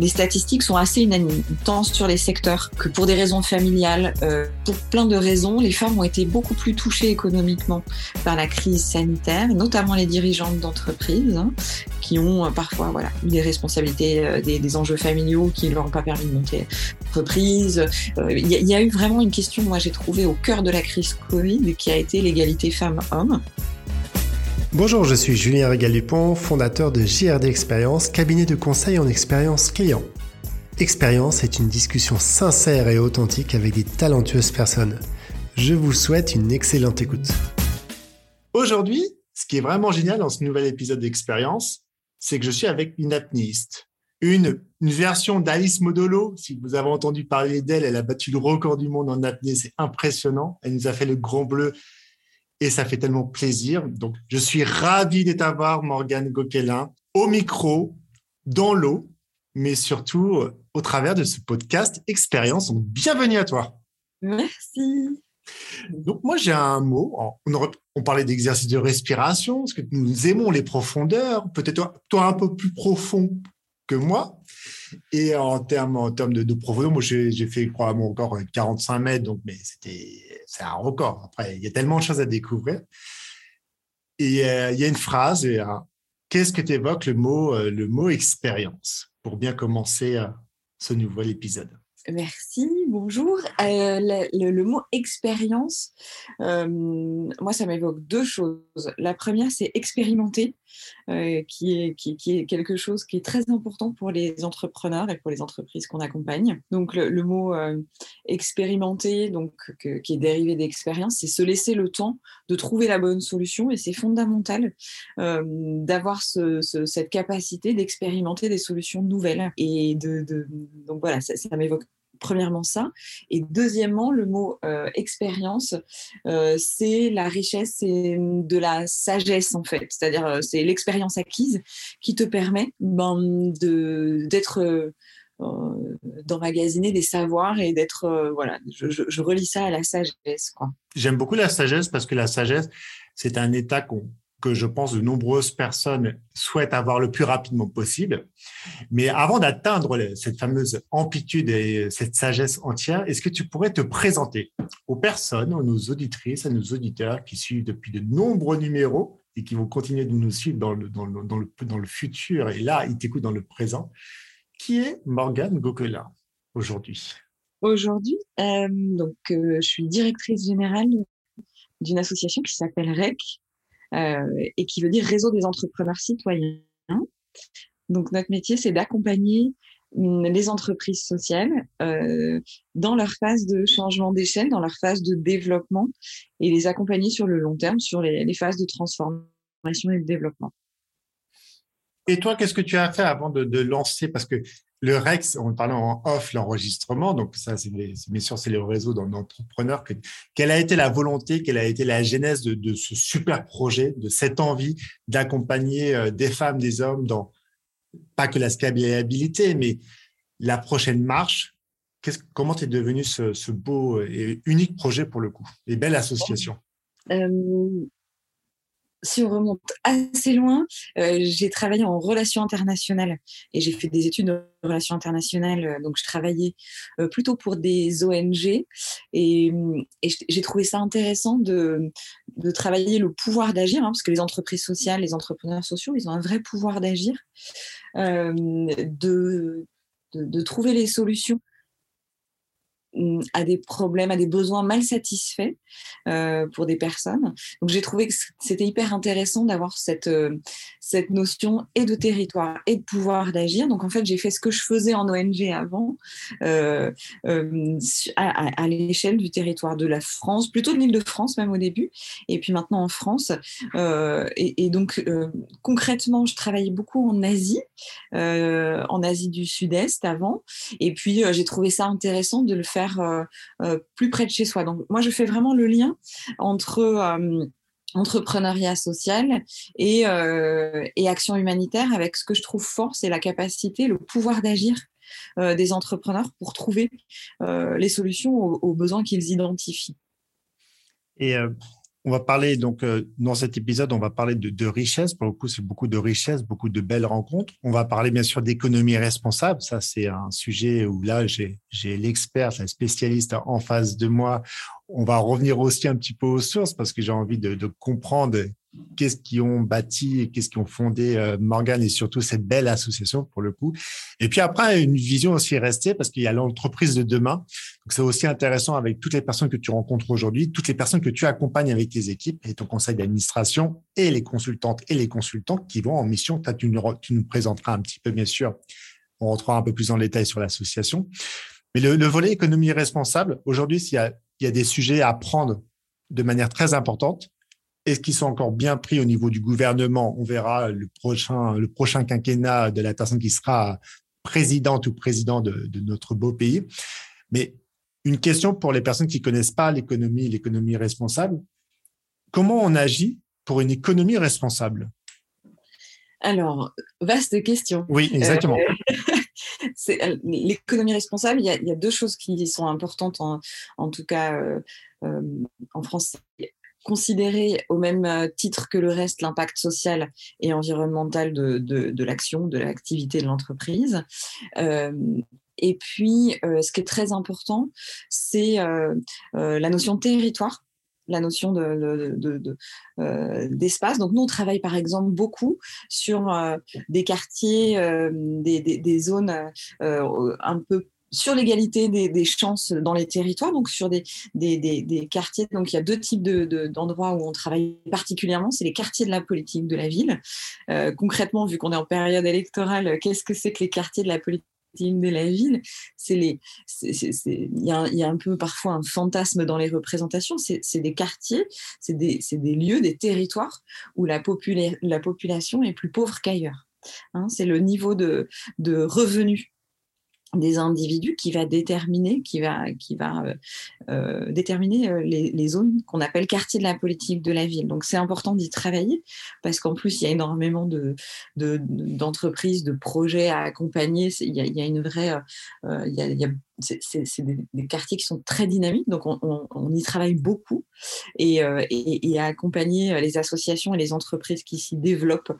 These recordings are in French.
les statistiques sont assez unanimes, tant sur les secteurs que pour des raisons familiales. Euh, pour plein de raisons, les femmes ont été beaucoup plus touchées économiquement par la crise sanitaire, notamment les dirigeantes d'entreprises, hein, qui ont euh, parfois voilà, eu des responsabilités, euh, des, enjeux familiaux qui ne leur ont pas permis de monter entreprise. Il y, y, a eu vraiment une question, moi j'ai trouvé au cœur de la crise Covid, qui a été l'égalité femmes-hommes. Bonjour, je suis Julien Régal-Dupont, fondateur de JRD Expérience, cabinet de conseil en expérience client. Expérience est une discussion sincère et authentique avec des talentueuses personnes. Je vous souhaite une excellente écoute. Aujourd'hui, ce qui est vraiment génial dans ce nouvel épisode d'Expérience, c'est que je suis avec une apnéiste. Une, une version d'Alice Modolo. Si vous avez entendu parler d'elle, elle a battu le record du monde en apnée. C'est impressionnant. Elle nous a fait le grand bleu et ça fait tellement plaisir. Donc, je suis ravi de t'avoir, Morgane Goquelin, au micro, dans l'eau, mais surtout euh, au travers de ce podcast Expérience. Donc, bienvenue à toi. Merci. Donc, moi, j'ai un mot. On, parlait d'exercice de respiration, parce que nous aimons les profondeurs. Peut-être toi, toi, un peu plus profond que moi. Et en termes, en termes de, profondeur, moi, j'ai fait, probablement encore 45 mètres, donc, mais c'était, c'est un record. Après, il y a tellement de choses à découvrir. Et euh, il y a une phrase, euh, qu'est-ce que tu évoques le mot, euh, mot expérience pour bien commencer ce nouvel épisode? Merci, bonjour. Le, mot expérience, moi, ça m'évoque deux choses. La première, c'est expérimenter, euh, qui, est, quelque chose qui est très important pour les entrepreneurs et pour les entreprises qu'on accompagne. Donc, le, mot expérimenter, donc, qui est dérivé d'expérience, c'est se laisser le temps de trouver la bonne solution et c'est fondamental d'avoir ce, cette capacité d'expérimenter des solutions nouvelles. Et de, donc voilà, ça m'évoque premièrement ça. Et deuxièmement, le mot euh, expérience, euh, c'est la richesse et de la sagesse en fait. C'est-à-dire, euh, c'est l'expérience acquise qui te permet ben, d'être d'emmagasiner des savoirs et d'être voilà je, je, je, relis ça à la sagesse quoi j'aime beaucoup la sagesse parce que la sagesse c'est un état qu'on que je pense de nombreuses personnes souhaitent avoir le plus rapidement possible. Mais avant d'atteindre cette fameuse amplitude et cette sagesse entière, est-ce que tu pourrais te présenter aux personnes, à nos auditrices, à nos auditeurs qui suivent depuis de nombreux numéros et qui vont continuer de nous suivre dans le, dans le, dans le, futur et là, ils t'écoutent dans le présent? Qui est Morgane Goquelin aujourd'hui? Aujourd'hui, euh, donc euh, je suis directrice générale d'une association qui s'appelle REC, et qui veut dire réseau des entrepreneurs citoyens. Donc notre métier, c'est d'accompagner hum, les entreprises sociales euh, dans leur phase de changement d'échelle, dans leur phase de développement et les accompagner sur le long terme, sur les, les phases de transformation et de développement. Et toi, qu'est-ce que tu as fait avant de, de lancer? Parce que le REX, on parlait en off l'enregistrement, donc ça, c'est bien sûr, c'est le réseau d'entrepreneurs. Quelle a été la volonté, quelle a été la genèse de, ce super projet, de cette envie d'accompagner euh, des femmes, des hommes dans pas que la scalabilité, mais la prochaine marche? Comment tu es devenu ce, beau et unique projet pour le coup, et belle association? Euh, si on remonte assez loin, euh, j'ai travaillé en relations internationales et j'ai fait des études de relations internationales. Euh, donc, je travaillais euh, plutôt pour des ONG et, j'ai trouvé ça intéressant de, travailler le pouvoir d'agir, hein, parce que les entreprises sociales, les entrepreneurs sociaux, ils ont un vrai pouvoir d'agir, de trouver les solutions à des problèmes, à des besoins mal satisfaits euh, pour des personnes. Donc j'ai trouvé que c'était hyper intéressant d'avoir cette, euh, cette notion et de territoire et de pouvoir d'agir. Donc en fait j'ai fait ce que je faisais en ONG avant euh, à, l'échelle du territoire de la France, plutôt de l'île de France même au début, et puis maintenant en France. Et, donc concrètement je travaillais beaucoup en Asie, en Asie du Sud-Est avant, et puis j'ai trouvé ça intéressant de le faire euh, euh, plus près de chez soi. Donc moi, je fais vraiment le lien entre euh, entrepreneuriat social et, et, action humanitaire avec ce que je trouve fort, c'est la capacité, le pouvoir d'agir des entrepreneurs pour trouver les solutions aux, besoins qu'ils identifient. Et on va parler donc euh, dans cet épisode, on va parler de, de richesse. Pour le coup, c'est beaucoup de richesse, beaucoup de belles rencontres. On va parler bien sûr d'économie responsable. Ça, c'est un sujet où là, j'ai l'expert, la spécialiste en face de moi. On va revenir aussi un petit peu aux sources parce que j'ai envie de, de comprendre qu'est-ce qui ont bâti et qu'est-ce qui ont fondé euh, Morgan et surtout cette belle association pour le coup. Et puis après, une vision aussi restée parce qu'il y a l'entreprise de demain. Donc c'est aussi intéressant avec toutes les personnes que tu rencontres aujourd'hui, toutes les personnes que tu accompagnes avec tes équipes et ton conseil d'administration et les consultantes et les consultants qui vont en mission. Tu, nous, présenteras un petit peu, bien sûr. On rentrera un peu plus en détail sur l'association. Mais le, volet économie responsable, aujourd'hui, il y a, il y a des sujets à prendre de manière très importante est-ce qu'ils sont encore bien pris au niveau du gouvernement? On verra le prochain, le prochain quinquennat de la personne qui sera présidente ou président de, notre beau pays. Mais une question pour les personnes qui connaissent pas l'économie, l'économie responsable. Comment on agit pour une économie responsable? Alors, vaste question. Oui, exactement. Euh, euh, l'économie responsable, il y, a, deux choses qui sont importantes, en, tout cas euh, en France considérer au même euh, titre que le reste l'impact social et environnemental de, l'action, de l'activité de l'entreprise. Euh, et puis, euh, ce qui est très important, c'est la notion de territoire la notion d'espace. De, Donc nous, on travaille par exemple beaucoup sur des quartiers, des, des, des, zones un peu sur l'égalité des, chances dans les territoires, donc sur des, quartiers. Donc il y a deux types d'endroits où on travaille particulièrement. C'est les quartiers de la politique de la ville. Euh, concrètement, vu qu'on est en période électorale, qu'est-ce que c'est que les quartiers de la politique de la ville, il y, a, un peu parfois un fantasme dans les représentations. C'est des quartiers, c'est des, lieux, des territoires où la, la population est plus pauvre qu'ailleurs. Hein. c'est le niveau de revenus des individus qui va déterminer, qui va, qui va euh, euh, déterminer euh, les, zones qu'on appelle quartiers de la politique de la ville. Donc c'est important d'y travailler parce qu'en plus il y a énormément de, d'entreprises, de, projets à accompagner. Il y a, il y a une vraie, il y a c'est des, quartiers qui sont très dynamiques, donc on, y travaille beaucoup et, euh, à accompagner euh, les associations et les entreprises qui s'y développent,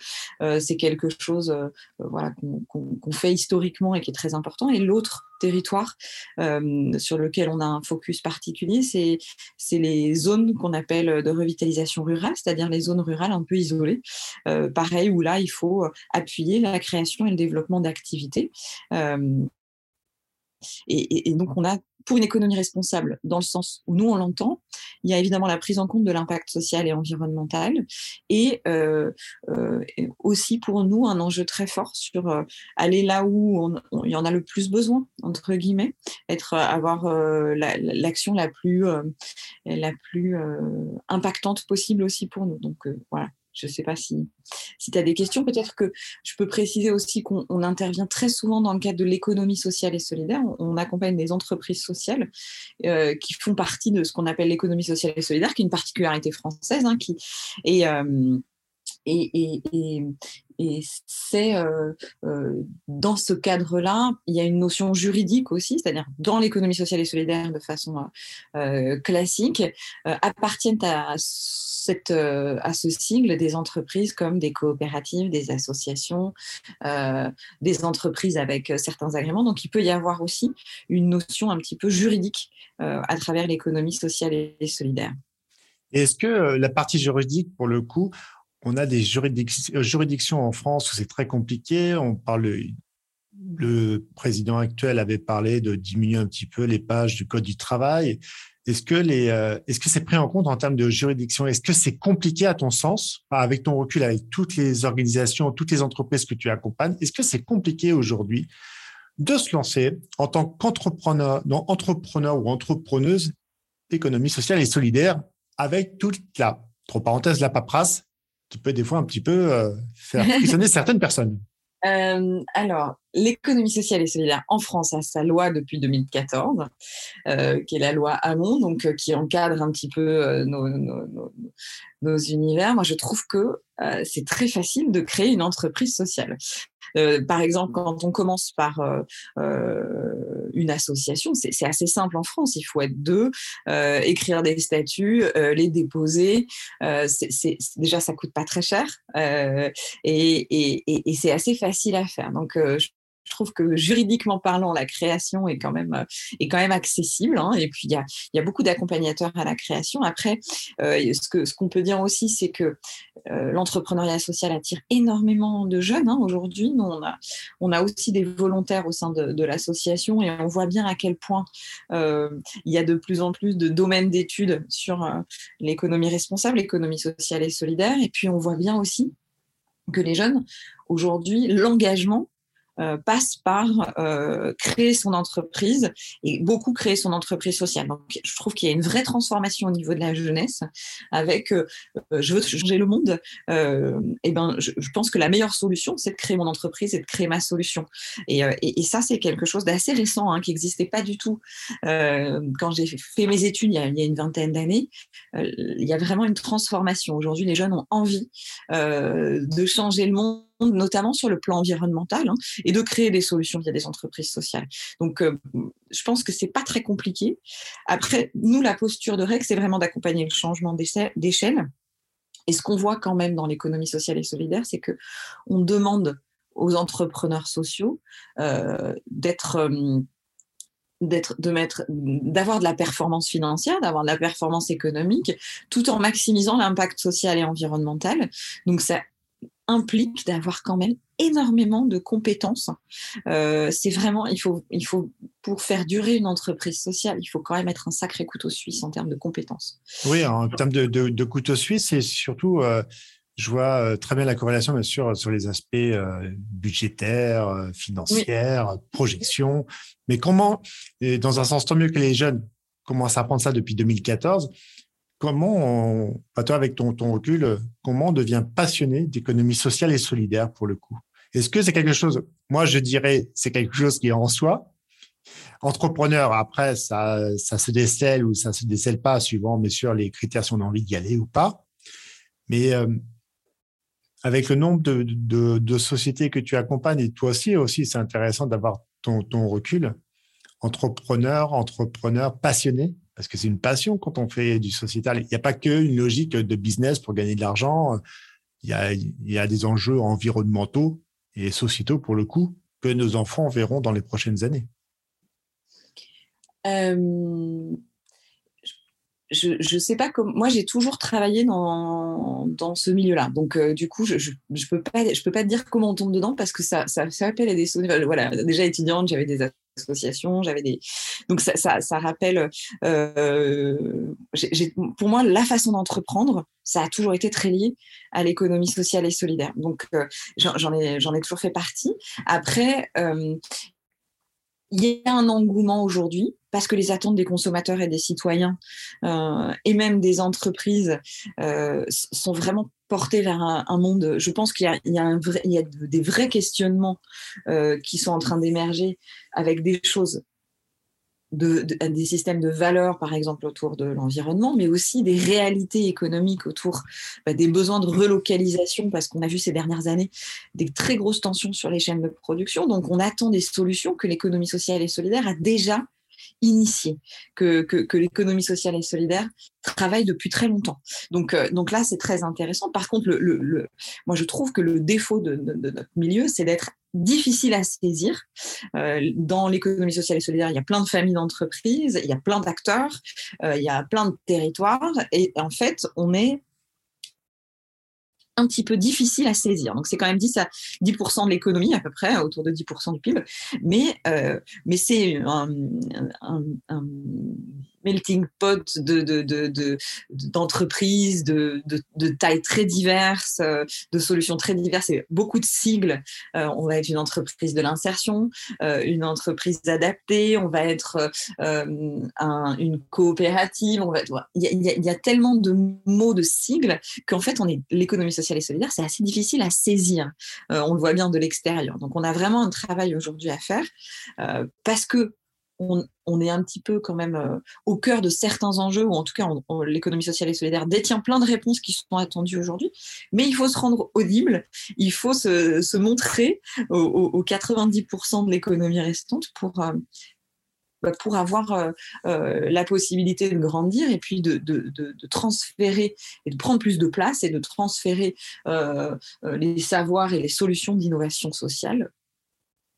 euh, c'est quelque chose qu'on fait historiquement et qui est très important. Et l'autre territoire sur lequel on a un focus particulier, c'est les zones qu'on appelle de revitalisation rurale, c'est-à-dire les zones rurales un peu isolées. pareil, où là, il faut appuyer la création et le développement d'activités. Et, donc, on a, pour une économie responsable, dans le sens où nous, on l'entend, il y a évidemment la prise en compte de l'impact social et environnemental, et euh, euh, aussi pour nous, un enjeu très fort sur euh, aller là où il y en a le plus besoin, entre guillemets, être, avoir l'action la, plus, la plus impactante possible aussi pour nous. Donc, voilà. Je ne sais pas si, si tu as des questions. Peut-être que je peux préciser aussi qu'on intervient très souvent dans le cadre de l'économie sociale et solidaire. On, accompagne des entreprises sociales euh, qui font partie de ce qu'on appelle l'économie sociale et solidaire, qui est une particularité française. Hein, euh, et c'est euh, euh, dans ce cadre-là, il y a une notion juridique aussi, c'est-à-dire dans l'économie sociale et solidaire de façon euh, classique, appartiennent à, cette, à ce sigle des entreprises comme des coopératives, des associations, des entreprises avec certains agréments. Donc il peut y avoir aussi une notion un petit peu juridique à travers l'économie sociale et solidaire. Est-ce que la partie juridique, pour le coup, on a des euh, juridictions en France où c'est très compliqué. On parle, le président actuel avait parlé de diminuer un petit peu les pages du code du travail. Est-ce que euh, est-ce c'est pris en compte en termes de juridiction? Est-ce que c'est compliqué à ton sens, avec ton recul, avec toutes les organisations, toutes les entreprises que tu accompagnes Est-ce que c'est compliqué aujourd'hui de se lancer en tant qu'entrepreneur, entrepreneur ou entrepreneuse économie sociale et solidaire avec toute la, entre parenthèses, la paperasse qui peut des fois un petit peu euh, faire frissonner certaines personnes euh, alors, l'économie sociale et solidaire en France a sa loi depuis 2014, euh, qui est la loi Hamon, donc qui encadre un petit peu nos, nos univers, moi je trouve que c'est très facile de créer une entreprise sociale. Euh, par exemple, quand on commence par euh, euh, une association, c'est assez simple en France. Il faut être deux, écrire des statuts, les déposer. c'est déjà, ça coûte pas très cher et, et, et c'est assez facile à faire. Donc, je que juridiquement parlant, la création est quand même, euh, est quand même accessible. Hein. et puis, il y a, y a, beaucoup d'accompagnateurs à la création. Après, euh, ce qu'on ce qu'on peut dire aussi, c'est que euh, l'entrepreneuriat social attire énormément de jeunes. Hein, Aujourd'hui, nous, on a, on a aussi des volontaires au sein de, de l'association et on voit bien à quel point il y a de plus en plus de domaines d'études sur l'économie responsable, l'économie sociale et solidaire. Et puis, on voit bien aussi que les jeunes, aujourd'hui, l'engagement passe par euh, créer son entreprise et beaucoup créer son entreprise sociale. Donc, je trouve qu'il y a une vraie transformation au niveau de la jeunesse avec euh, je veux changer le monde. et ben, je, pense que la meilleure solution, c'est de créer mon entreprise et de créer ma solution. Et, et, ça, c'est quelque chose d'assez récent hein, qui n'existait pas du tout quand j'ai fait mes études il y a, il y a une vingtaine d'années. il y a vraiment une transformation. Aujourd'hui, les jeunes ont envie de changer le monde notamment sur le plan environnemental, hein, et de créer des solutions via des entreprises sociales. Donc, euh, je pense que c'est pas très compliqué. Après, nous, la posture de REC, c'est vraiment d'accompagner le changement d'échelle. Et ce qu'on voit quand même dans l'économie sociale et solidaire, c'est que on demande aux entrepreneurs sociaux euh, d'être euh, d'être de mettre d'avoir de la performance financière d'avoir de la performance économique tout en maximisant l'impact social et environnemental donc ça implique d'avoir quand même énormément de compétences. Euh, c'est vraiment, il faut, il faut, pour faire durer une entreprise sociale, il faut quand même être un sacré couteau suisse en termes de compétences. Oui, en termes de, de, couteau suisse, et surtout, euh, je vois euh, très bien la corrélation, bien sûr, sur les aspects budgétaires, financiers, projections. Mais comment, et dans un sens tant mieux que les jeunes commencent à apprendre ça depuis 2014, comment, toi, avec ton, ton recul, comment on devient passionné d'économie sociale et solidaire pour le coup? Est-ce que c'est quelque chose, moi je dirais, c'est quelque chose qui est en soi? Entrepreneur, après, ça, ça se décèle ou ça se décèle pas, suivant, bien sûr, les critères si on a envie d'y aller ou pas. Mais euh, avec le nombre de, de, de, sociétés que tu accompagnes, et toi aussi, aussi c'est intéressant d'avoir ton, ton recul. Entrepreneur, entrepreneur passionné, parce que c'est une passion quand on fait du sociétal. Il n'y a pas qu'une logique de business pour gagner de l'argent. Il y, a, des enjeux environnementaux et sociétaux, pour le coup, que nos enfants verront dans les prochaines années. Je ne sais pas comment. Moi, j'ai toujours travaillé dans, ce milieu-là. Donc, euh, du coup, je ne peux, pas, te dire comment on tombe dedans parce que ça, ça, ça appelle à des souvenirs. Voilà, déjà étudiante, j'avais des associations, j'avais des. Donc, ça, rappelle. Euh, pour moi, la façon d'entreprendre, ça a toujours été très lié à l'économie sociale et solidaire. Donc, euh, j'en ai, ai toujours fait partie. Après, il y a un engouement aujourd'hui parce que les attentes des consommateurs et des citoyens euh, et même des entreprises euh, sont vraiment portées vers un, monde. Je pense qu'il y, y, y, a des vrais questionnements euh, qui sont en train d'émerger avec des choses de, des systèmes de valeurs, par exemple, autour de l'environnement, mais aussi des réalités économiques autour bah, des besoins de relocalisation, parce qu'on a vu ces dernières années des très grosses tensions sur les chaînes de production. Donc, on attend des solutions que l'économie sociale et solidaire a déjà initiées, que, que, que l'économie sociale et solidaire travaille depuis très longtemps. Donc, euh, donc là, c'est très intéressant. Par contre, le, le, moi, je trouve que le défaut de, de, de notre milieu, c'est d'être difficile à saisir. Euh, dans l'économie sociale et solidaire, il y a plein de familles d'entreprises, il y a plein d'acteurs, euh, il y a plein de territoires, et en fait, on est un petit peu difficile à saisir. Donc c'est quand même 10 à 10% de l'économie à peu près, autour de 10% du PIB, mais, euh, mais c'est un, melting pot de, de, de, d'entreprises de, de, tailles très diverses, euh, de solutions très diverses et beaucoup de sigles. Euh, on va être une entreprise de l'insertion, euh, une entreprise adaptée, on va être un, une coopérative. On va, il, y a, il, y a, tellement de mots, de sigles qu'en fait, on est l'économie sociale et solidaire, c'est assez difficile à saisir. on le voit bien de l'extérieur. Donc, on a vraiment un travail aujourd'hui à faire parce que on, est un petit peu quand même euh, au cœur de certains enjeux, ou en tout cas, l'économie sociale et solidaire détient plein de réponses qui sont attendues aujourd'hui. Mais il faut se rendre audible, il faut se, montrer aux, 90% de l'économie restante pour, euh, bah, avoir euh, la possibilité de grandir et puis de, transférer et de prendre plus de place et de transférer les savoirs et les solutions d'innovation sociale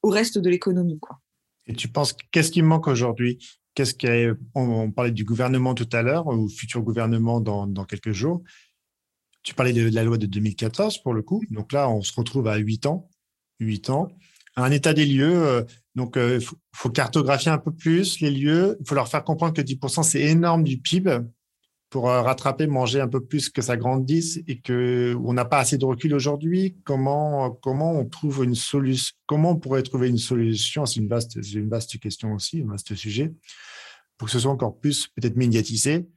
au reste de l'économie. Et tu penses, qu'est-ce qui manque aujourd'hui? Qu'est-ce on, parlait du gouvernement tout à l'heure, ou futur gouvernement dans, quelques jours. Tu parlais de, la loi de 2014 pour le coup. Donc là, on se retrouve à 8 ans. 8 ans. Un état des lieux. Euh, donc, il euh, faut, cartographier un peu plus les lieux. Il faut leur faire comprendre que 10%, c'est énorme du PIB pour euh, rattraper, manger un peu plus que ça grandisse et que on n'a pas assez de recul aujourd'hui. Comment comment on trouve une solution Comment pourrait trouver une solution C'est une vaste une vaste question aussi, un vaste sujet pour que ce soit encore plus peut-être médiatisé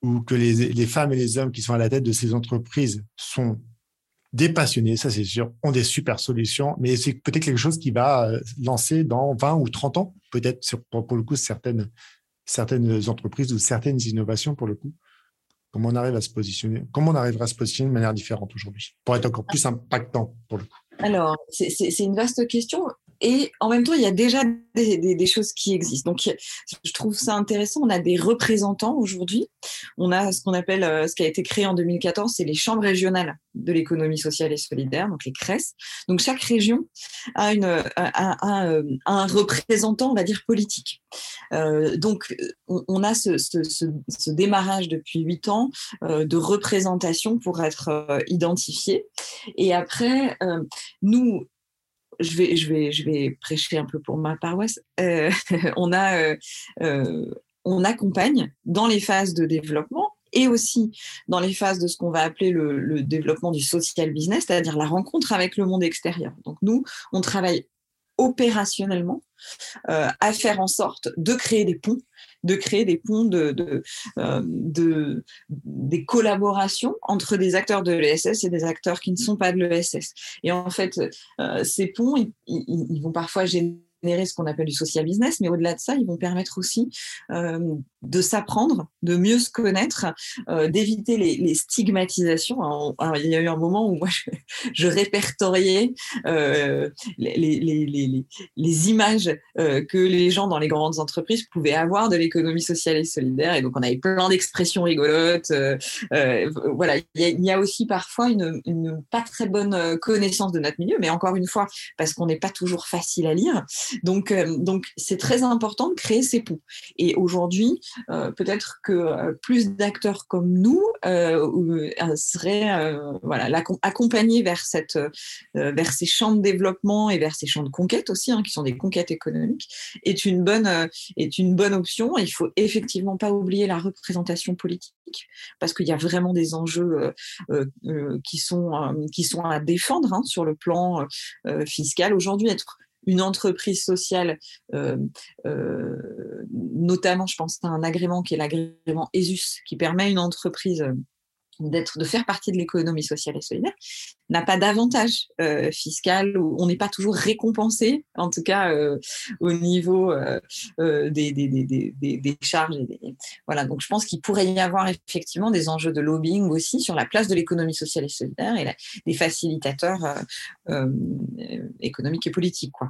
ou que les, les femmes et les hommes qui sont à la tête de ces entreprises sont des passionnés, ça c'est sûr, ont des super solutions, mais c'est peut-être quelque chose qui va euh, lancer dans 20 ou 30 ans, peut-être pour, pour le coup certaines certaines entreprises ou certaines innovations pour le coup. Comment on arrive à se positionner Comment on arrivera à se positionner de manière différente aujourd'hui pour être encore plus impactant pour le coup. Alors, c'est une vaste question. Et en même temps, il y a déjà des, choses qui existent. Donc, je trouve ça intéressant. On a des représentants aujourd'hui. On a ce qu'on appelle, euh, ce qui a été créé en 2014, c'est les chambres régionales de l'économie sociale et solidaire, donc les CRES. Donc, chaque région a, une, euh, un représentant, on va dire, politique. Euh, donc, on, a ce, démarrage depuis huit ans de représentation pour être identifié. Et après, nous, je vais, je, vais, je vais prêcher un peu pour ma paroisse. Euh, on, a, euh, euh, on accompagne dans les phases de développement et aussi dans les phases de ce qu'on va appeler le, le développement du social business, c'est-à-dire la rencontre avec le monde extérieur. Donc nous, on travaille opérationnellement euh, à faire en sorte de créer des ponts, de créer des ponts de, euh, de des collaborations entre des acteurs de l'ESS et des acteurs qui ne sont pas de l'ESS. Et en fait, euh, ces ponts, ils, vont parfois générer ce qu'on appelle du social business, mais au-delà de ça, ils vont permettre aussi de s'apprendre, de mieux se connaître, euh, d'éviter les, stigmatisations. Alors, il y a eu un moment où moi, je, répertoriais euh, les, les, les, images que les gens dans les grandes entreprises pouvaient avoir de l'économie sociale et solidaire, et donc on avait plein d'expressions rigolotes. voilà, il y, a, aussi parfois une, une pas très bonne connaissance de notre milieu, mais encore une fois, parce qu'on n'est pas toujours facile à lire. Donc, euh, donc c'est très important de créer ces ponts. Et aujourd'hui, euh, peut-être que euh, plus d'acteurs comme nous seraient voilà, accompagnés vers, cette, vers ces champs de développement et vers ces champs de conquête aussi, hein, qui sont des conquêtes économiques, est une bonne, est une bonne option. Il faut effectivement pas oublier la représentation politique parce qu'il y a vraiment des enjeux qui, sont, qui sont à défendre hein, sur le plan fiscal. Aujourd'hui, être une entreprise sociale, euh, euh, notamment, je pense à un agrément qui est l'agrément ESUS, qui permet à une entreprise euh, d'être, de faire partie de l'économie sociale et solidaire, n'a pas d'avantage fiscal, ou on n'est pas toujours récompensé, en tout cas au niveau des, charges. Voilà, donc je pense qu'il pourrait y avoir effectivement des enjeux de lobbying aussi sur la place de l'économie sociale et solidaire et des facilitateurs économiques et politiques. Quoi.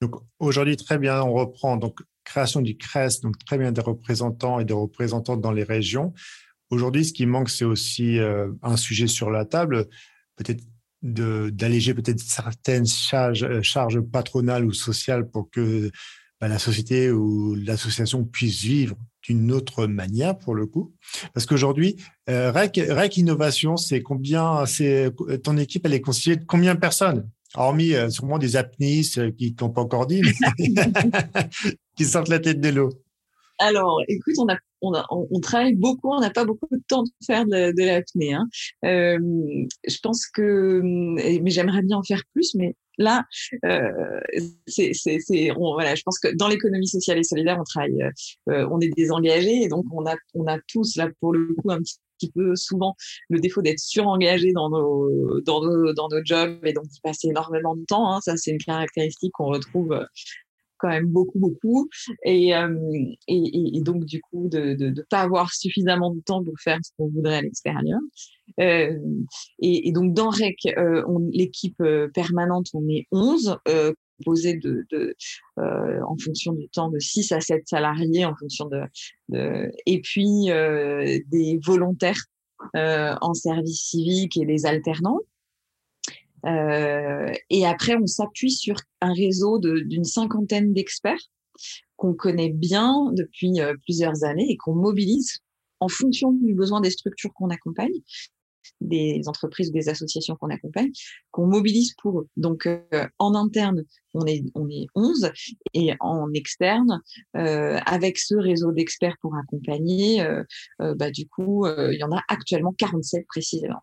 Donc aujourd'hui, très bien, on reprend donc création du CRES, donc très bien des représentants et des représentantes dans les régions. Aujourd'hui, ce qui manque, c'est aussi euh, un sujet sur la table, peut-être d'alléger peut-être certaines charges, euh, charges, patronales ou sociales pour que bah, la société ou l'association puisse vivre d'une autre manière pour le coup. Parce qu'aujourd'hui, euh, REC, Innovation, c'est combien, ton équipe, elle est constituée de combien de personnes? Hormis euh, sûrement des apnistes euh, qui n'ont pas encore dit, qui sortent la tête de l'eau. Alors, écoute, on, travaille beaucoup, on n'a pas beaucoup de temps de faire de, l'apnée. Hein. Euh, je pense que, mais j'aimerais bien en faire plus, mais là, euh, voilà, je pense que dans l'économie sociale et solidaire, on travaille, on est désengagé, et donc on a, on a tous là pour le coup un petit peu souvent le défaut d'être surengagé dans nos, dans nos, dans nos jobs et donc d'y passer énormément de temps. Hein. Ça, c'est une caractéristique qu'on retrouve quand même beaucoup, beaucoup. Et, et, donc, du coup, de ne pas avoir suffisamment de temps pour faire ce qu'on voudrait à l'extérieur. et, et, donc, dans REC, l'équipe permanente, on est 11 composé de, euh, en fonction du temps de 6 à 7 salariés en fonction de, de et puis euh, des volontaires euh, en service civique et des alternants. Et après, on s'appuie sur un réseau d'une cinquantaine d'experts qu'on connaît bien depuis plusieurs années et qu'on mobilise en fonction du besoin des structures qu'on accompagne des entreprises ou des associations qu'on accompagne, qu'on mobilise pour eux. Donc, euh, en interne, on est, on est 11 et en externe, euh, avec ce réseau d'experts pour accompagner, euh, bah, du coup, il y en a actuellement 47 précisément.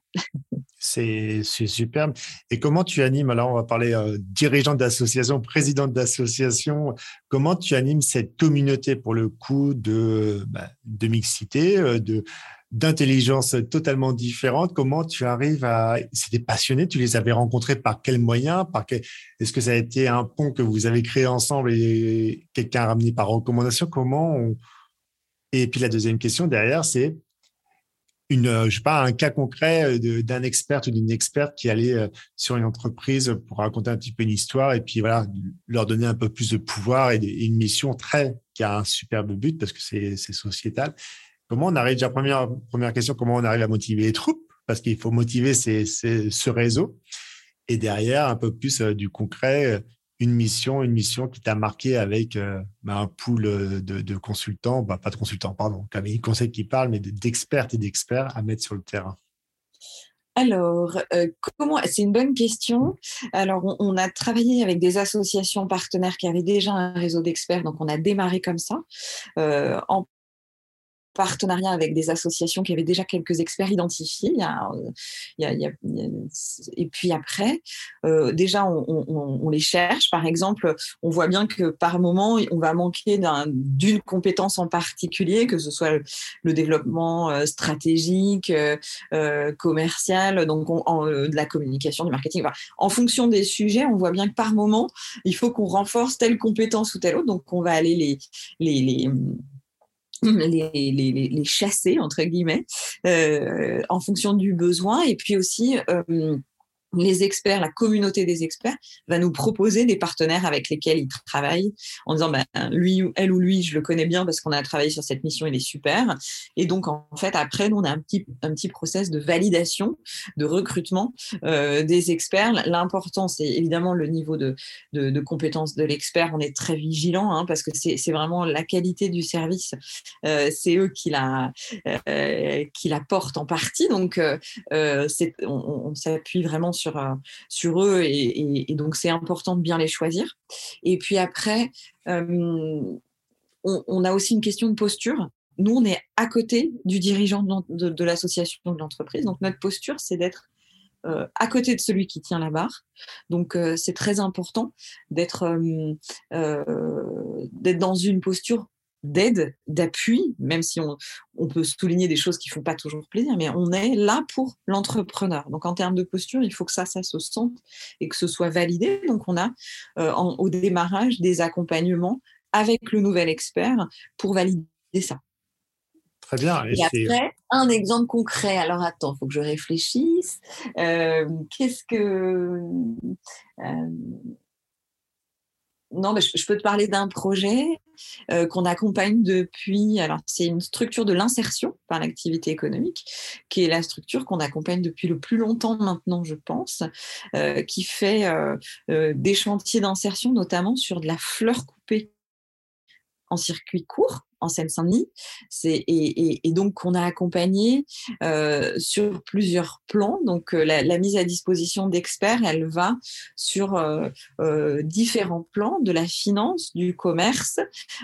C'est superbe. Et comment tu animes, alors on va parler dirigeant d'association, présidente d'association, comment tu animes cette communauté pour le coup de, bah, de mixité, de, d'intelligence totalement différente. Comment tu arrives à... C'était passionné, tu les avais rencontrés par quel moyen par quel... Est-ce que ça a été un pont que vous avez créé ensemble et quelqu'un a ramené par recommandation? Comment Et puis la deuxième question derrière, c'est une, je sais pas, un cas concret d'un expert ou d'une experte qui allait euh, sur une entreprise pour raconter un petit peu une histoire et puis voilà, leur donner un peu plus de pouvoir et une mission très qui a un superbe but parce que c'est sociétal. Comment on arrive, déjà, première, première question, comment on arrive à motiver les troupes? Parce qu'il faut motiver ce réseau. Et derrière, un peu plus euh, du concret, euh, une mission, une mission qui t'a marqué avec euh, bah, un pool de, consultants, bah, pas de consultants, pardon, Camille Conseil qui parle, mais d'expertes et d'experts à mettre sur le terrain. Alors, comment C'est une bonne question. Alors, on, a travaillé avec des associations partenaires qui avaient déjà un réseau d'experts, donc on a démarré comme ça, partenariat avec des associations qui avaient déjà quelques experts identifiés. et puis après, euh, déjà, on, les cherche. Par exemple, on voit bien que par moment, on va manquer d'une compétence en particulier, que ce soit le, développement euh, stratégique, euh, commercial, donc de la communication, du marketing. en fonction des sujets, on voit bien que par moment, il faut qu'on renforce telle compétence ou telle autre. Donc, on va aller les les, les, chasser entre guillemets euh, en fonction du besoin. Et puis aussi euh, les experts, la communauté des experts va nous proposer des partenaires avec lesquels ils travaillent en disant ben, lui, elle ou lui, je le connais bien parce qu'on a travaillé sur cette mission, il est super. Et donc, en fait, après, on a un petit, un petit process de validation, de recrutement euh, des experts. L'important, c'est évidemment le niveau de, de, de compétence de l'expert. On est très vigilant hein, parce que c'est vraiment la qualité du service. Euh, c'est eux qui la, euh, qui la portent en partie. Donc, on, on s'appuie vraiment euh, sur eux et, donc c'est important de bien les choisir. Et puis après, euh, on, a aussi une question de posture. Nous, on est à côté du dirigeant de, l'association de l'entreprise. Donc notre posture, c'est d'être euh, à côté de celui qui tient la barre. Donc c'est très important d'être dans une posture d'aide, d'appui, même si on, peut souligner des choses qui font pas toujours plaisir, mais on est là pour l'entrepreneur. Donc en termes de posture, il faut que ça, ça se sente et que ce soit validé. Donc on a euh, au démarrage des accompagnements avec le nouvel expert pour valider ça. Très bien. Et, après, un exemple concret. Alors attends, il faut que je réfléchisse. Euh, qu'est-ce que... Euh, non, mais je, peux te parler d'un projet euh, qu'on accompagne depuis. Alors, c'est une structure de l'insertion par l'activité économique, qui est la structure qu'on accompagne depuis le plus longtemps maintenant, je pense, euh, qui fait euh, des chantiers d'insertion, notamment sur de la fleur coupée en circuit court en Seine-Saint-Denis. Et, donc, on a accompagné euh, sur plusieurs plans. Donc, euh, la, mise à disposition d'experts, elle va sur euh, différents plans, de la finance, du commerce,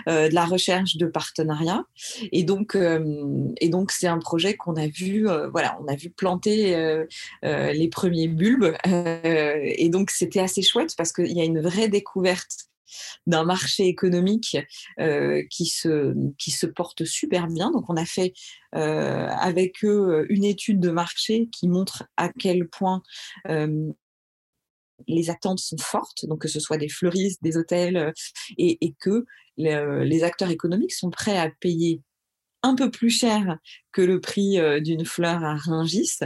de la recherche de partenariats. Et donc, et donc c'est un projet qu'on a vu, voilà, on a vu planter les premiers bulbes. et donc, c'était assez chouette parce qu'il y a une vraie découverte d'un marché économique euh, qui, se, qui se porte super bien. Donc on a fait euh, avec eux une étude de marché qui montre à quel point euh, les attentes sont fortes, donc que ce soit des fleuristes, des hôtels, et, et que les acteurs économiques sont prêts à payer un peu plus cher que le prix d'une fleur à Ringis,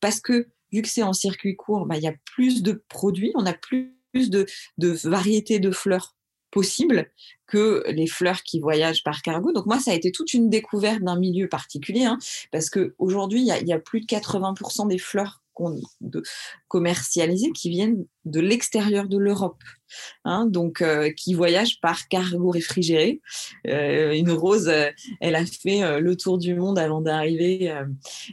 parce que vu que c'est en circuit court, bah, il y a plus de produits, on a plus de, de variétés de fleurs possibles que les fleurs qui voyagent par cargo. Donc moi, ça a été toute une découverte d'un milieu particulier, hein, parce qu'aujourd'hui, il y, a plus de 80% des fleurs commercialisés qui viennent de l'extérieur de l'Europe, hein, donc euh, qui voyagent par cargo réfrigéré. Euh, une rose, euh, elle a fait le tour du monde avant d'arriver,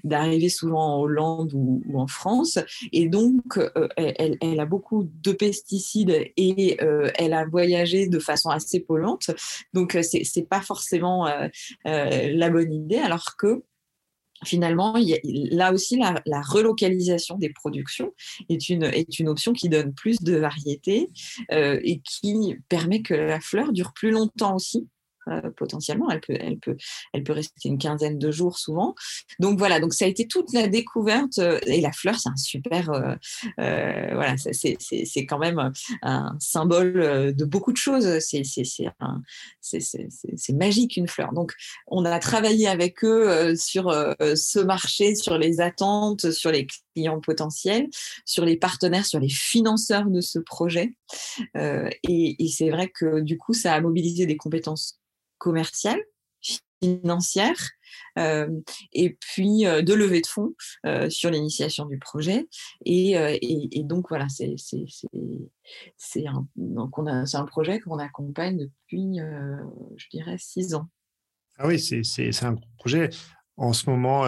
d'arriver souvent en Hollande ou, en France, et donc elle, a beaucoup de pesticides et elle a voyagé de façon assez polluante. Donc c'est pas forcément la bonne idée, alors que finalement, là aussi, la, relocalisation des productions est une, est une option qui donne plus de variété euh, et qui permet que la fleur dure plus longtemps aussi. Euh, potentiellement. Elle peut, rester une quinzaine de jours souvent. Donc voilà, donc ça a été toute la découverte. Euh, et la fleur, c'est un super. Euh, voilà, c'est quand même un symbole de beaucoup de choses. C'est magique une fleur. Donc on a travaillé avec eux sur ce marché, sur les attentes, sur les clients potentiels, sur les partenaires, sur les financeurs de ce projet. et, et c'est vrai que du coup, ça a mobilisé des compétences commerciale, financière, euh, et puis euh, de levée de fonds euh, sur l'initiation du projet. Et, donc voilà, c'est un, projet qu'on accompagne depuis, je dirais, six ans. Ah oui, c'est un projet. En ce moment,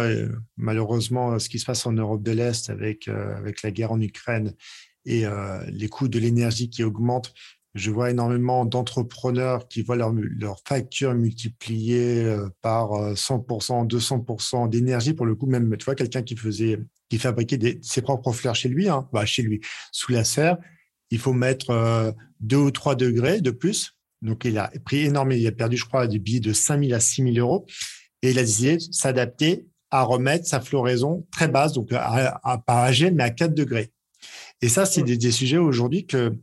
malheureusement, ce qui se passe en Europe de l'Est avec la guerre en Ukraine et les coûts de l'énergie qui augmentent, je vois énormément d'entrepreneurs qui voient leur, leur facture multipliée euh, par 100%, euh, 200% d'énergie. Pour le coup, même, tu vois, quelqu'un qui faisait, qui fabriquait des, ses propres fleurs chez lui, hein, bah, chez lui, sous la serre, il faut mettre 2 euh, ou 3 degrés de plus. Donc, il a pris énormément, il a perdu, je crois, des billets de 5 000 à 6 000 euros. Et il a décidé de s'adapter à remettre sa floraison très basse, donc à, à, pas à mais à 4 degrés. Et ça, c'est des, des sujets aujourd'hui que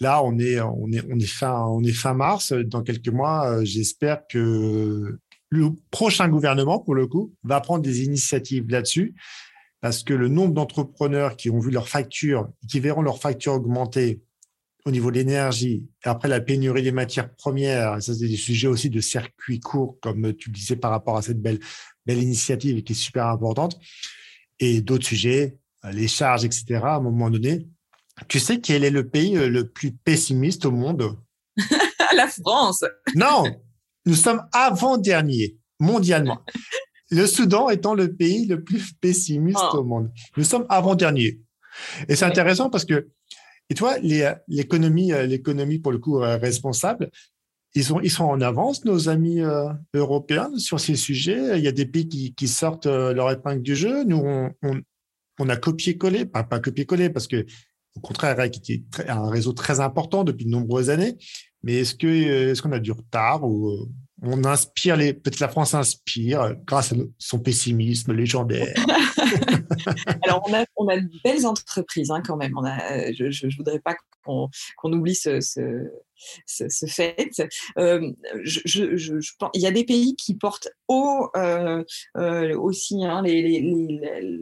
Là, on est, fin, mars. Dans quelques mois, euh, j'espère que le prochain gouvernement, pour le coup, va prendre des initiatives là-dessus, parce que le nombre d'entrepreneurs qui ont vu leurs factures, qui verront leurs factures augmenter au niveau de l'énergie, après la pénurie des matières premières, ça c'est des sujets aussi de circuit court, comme tu le disais par rapport à cette belle initiative qui est super importante, et d'autres sujets, les charges, etc. À un moment donné, tu sais quel est le pays euh, le plus pessimiste au monde? La France. Non, nous sommes avant-dernier mondialement. Le Soudan étant le pays le plus pessimiste oh. au monde. Nous sommes avant-dernier. Et c'est intéressant parce que, et toi, l'économie, euh, l'économie pour le coup euh, responsable, ils sont, ils sont en avance, nos amis européens, sur ces sujets? Il y a des pays qui, qui sortent leur épingle du jeu. Nous, on, on, on a copié-collé, pas, pas copié-collé, parce que au contraire, qui est un réseau très important depuis de nombreuses années. Mais est-ce euh, est-ce qu'on a du retard euh, on inspire les peut-être la France inspire euh, grâce à son pessimisme légendaire. Alors on a, on a de belles entreprises hein, quand même. On a, je, je, voudrais pas qu'on oublie ce, ce, fait. Euh, je, pense, il y a des pays qui portent haut euh, euh, aussi hein,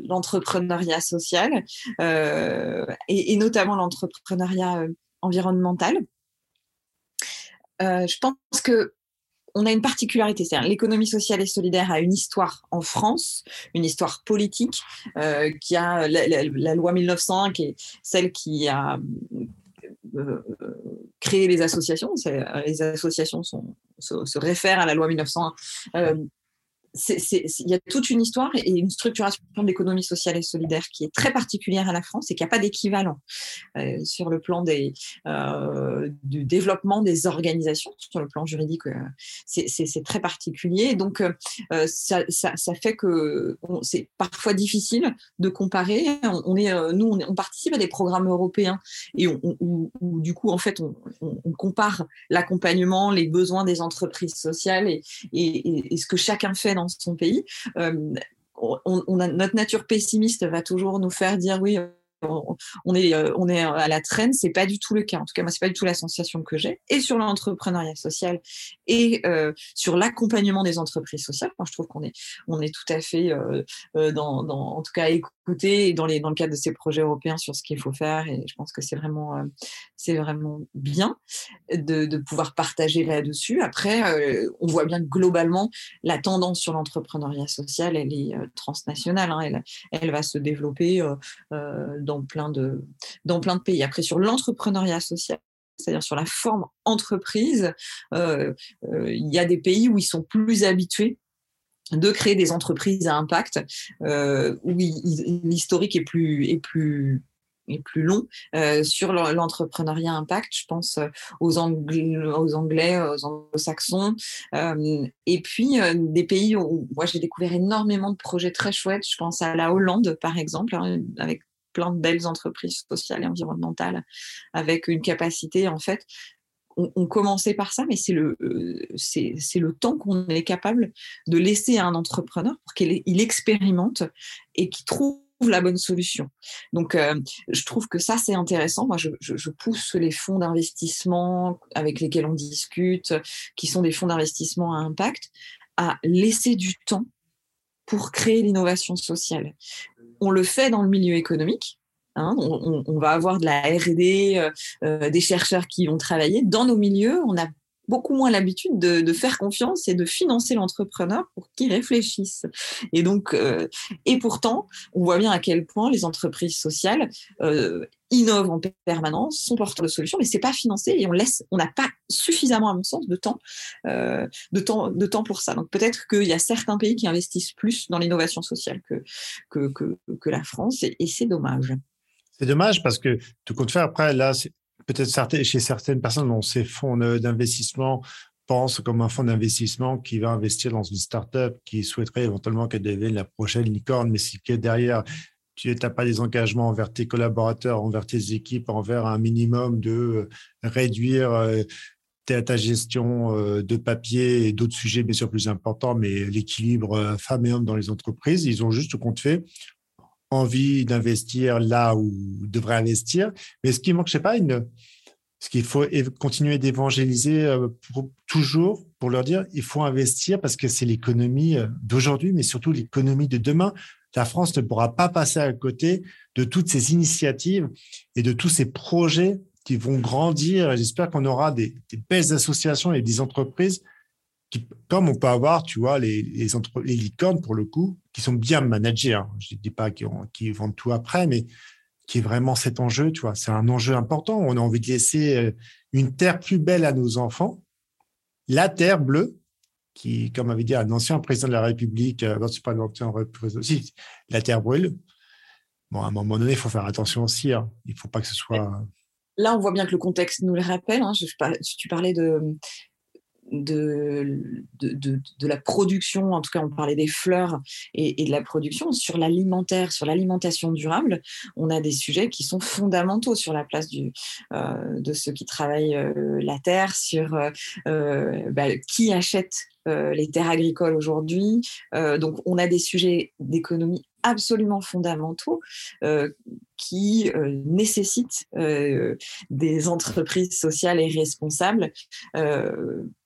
l'entrepreneuriat social et, notamment l'entrepreneuriat environnemental. je pense que on a une particularité, c'est l'économie sociale et solidaire a une histoire en France, une histoire politique, qui a la, loi 1901, qui est celle qui a euh, créer les associations. Les associations se, réfèrent à la loi 1901 il y a toute une histoire et une structuration de l'économie sociale et solidaire qui est très particulière à la France et qui n'a pas d'équivalent euh, sur le plan euh, du développement des organisations, sur le plan juridique, euh, c'est très particulier. Donc, ça, fait que c'est parfois difficile de comparer. On, est, nous, on, participe à des programmes européens et où, du coup, en fait, on, compare l'accompagnement, les besoins des entreprises sociales et, et, et ce que chacun fait dans son pays. Euh, on, notre nature pessimiste va toujours nous faire dire oui, on est, euh, on est à la traîne, c'est pas du tout le cas. En tout cas, moi, c'est pas du tout la sensation que j'ai. Et sur l'entrepreneuriat social et euh, sur l'accompagnement des entreprises sociales, moi, je trouve qu'on est, on est tout à fait euh, dans, dans, en tout cas, écouté dans les, dans le cadre de ces projets européens sur ce qu'il faut faire. Et je pense que c'est vraiment, c'est vraiment bien de, de pouvoir partager là-dessus. Après, on voit bien que globalement, la tendance sur l'entrepreneuriat social, elle est transnationale. Hein. elle, elle va se développer dans plein de, dans plein de pays. Après, sur l'entrepreneuriat social, c'est-à-dire sur la forme entreprise, euh, euh, il y a des pays où ils sont plus habitués de créer des entreprises à impact, euh, où l'historique est plus, est plus est plus long sur l'entrepreneuriat impact. Je pense aux, Anglais, aux Anglais, aux Anglo-Saxons, et puis des pays où moi j'ai découvert énormément de projets très chouettes. Je pense à la Hollande par exemple, hein, avec plein de belles entreprises sociales et environnementales avec une capacité, en fait, on, commençait par ça, mais c'est le, euh, c'est, le temps qu'on est capable de laisser à un entrepreneur pour qu'il il expérimente et qu'il trouve la bonne solution. Donc, euh, je trouve que ça, c'est intéressant. Moi, je, je, pousse les fonds d'investissement avec lesquels on discute, qui sont des fonds d'investissement à impact, à laisser du temps pour créer l'innovation sociale on le fait dans le milieu économique. Hein, on, va avoir de la R&D, euh, euh, des chercheurs qui vont travailler. Dans nos milieux, on a beaucoup moins l'habitude de, faire confiance et de financer l'entrepreneur pour qu'il réfléchisse. Et donc, euh, et pourtant, on voit bien à quel point les entreprises sociales innovent en permanence, sont porteurs de solutions, mais c'est pas financé et on laisse, on n'a pas suffisamment, à mon sens, de temps, euh, de temps, de temps pour ça. Donc peut-être qu'il y a certains pays qui investissent plus dans l'innovation sociale que, que, que, la France et, c'est dommage. C'est dommage parce que tout compte faire après, là, peut-être chez certaines personnes, on ces fonds d'investissement pensent comme un fonds d'investissement qui va investir dans une start-up qui souhaiterait éventuellement qu'elle devienne la prochaine licorne, mais si que derrière tu n'as pas des engagements envers tes collaborateurs, envers tes équipes, envers un minimum de euh, réduire euh, ta, gestion euh, de papier et d'autres sujets bien sûr plus importants, mais l'équilibre femmes et hommes dans les entreprises, ils ont juste compte fait envie d'investir là où ils devraient investir. Mais ce qui manque, je sais pas, ce qu'il faut continuer d'évangéliser toujours pour leur dire, il faut investir parce que c'est l'économie d'aujourd'hui, mais surtout l'économie de demain la France ne pourra pas passer à côté de toutes ces initiatives et de tous ces projets qui vont grandir. J'espère qu'on aura des, belles associations et des entreprises comme on peut avoir, tu vois, les, les, licornes pour le coup, qui sont bien managées. Hein. Je ne dis pas qu'ils vendent tout après, mais qui est vraiment cet enjeu, tu vois. C'est un enjeu important. On a envie de laisser euh, une terre plus belle à nos enfants, la terre bleue, qui, comme avait dit un ancien président de la République, euh, c'est pas l'ancien président, si, la terre brûle. Bon, à un moment donné, il faut faire attention aussi. Hein. Il ne faut pas que ce soit. Là, on voit bien que le contexte nous le rappelle. Hein. Tu parlais de, de, de, de, la production, en tout cas on parlait des fleurs et, de la production, sur l'alimentaire, sur l'alimentation durable, on a des sujets qui sont fondamentaux sur la place euh, de ceux qui travaillent euh, la terre, sur euh, bah, qui achète les terres agricoles aujourd'hui. donc on a des sujets d'économie absolument fondamentaux qui nécessitent des entreprises sociales et responsables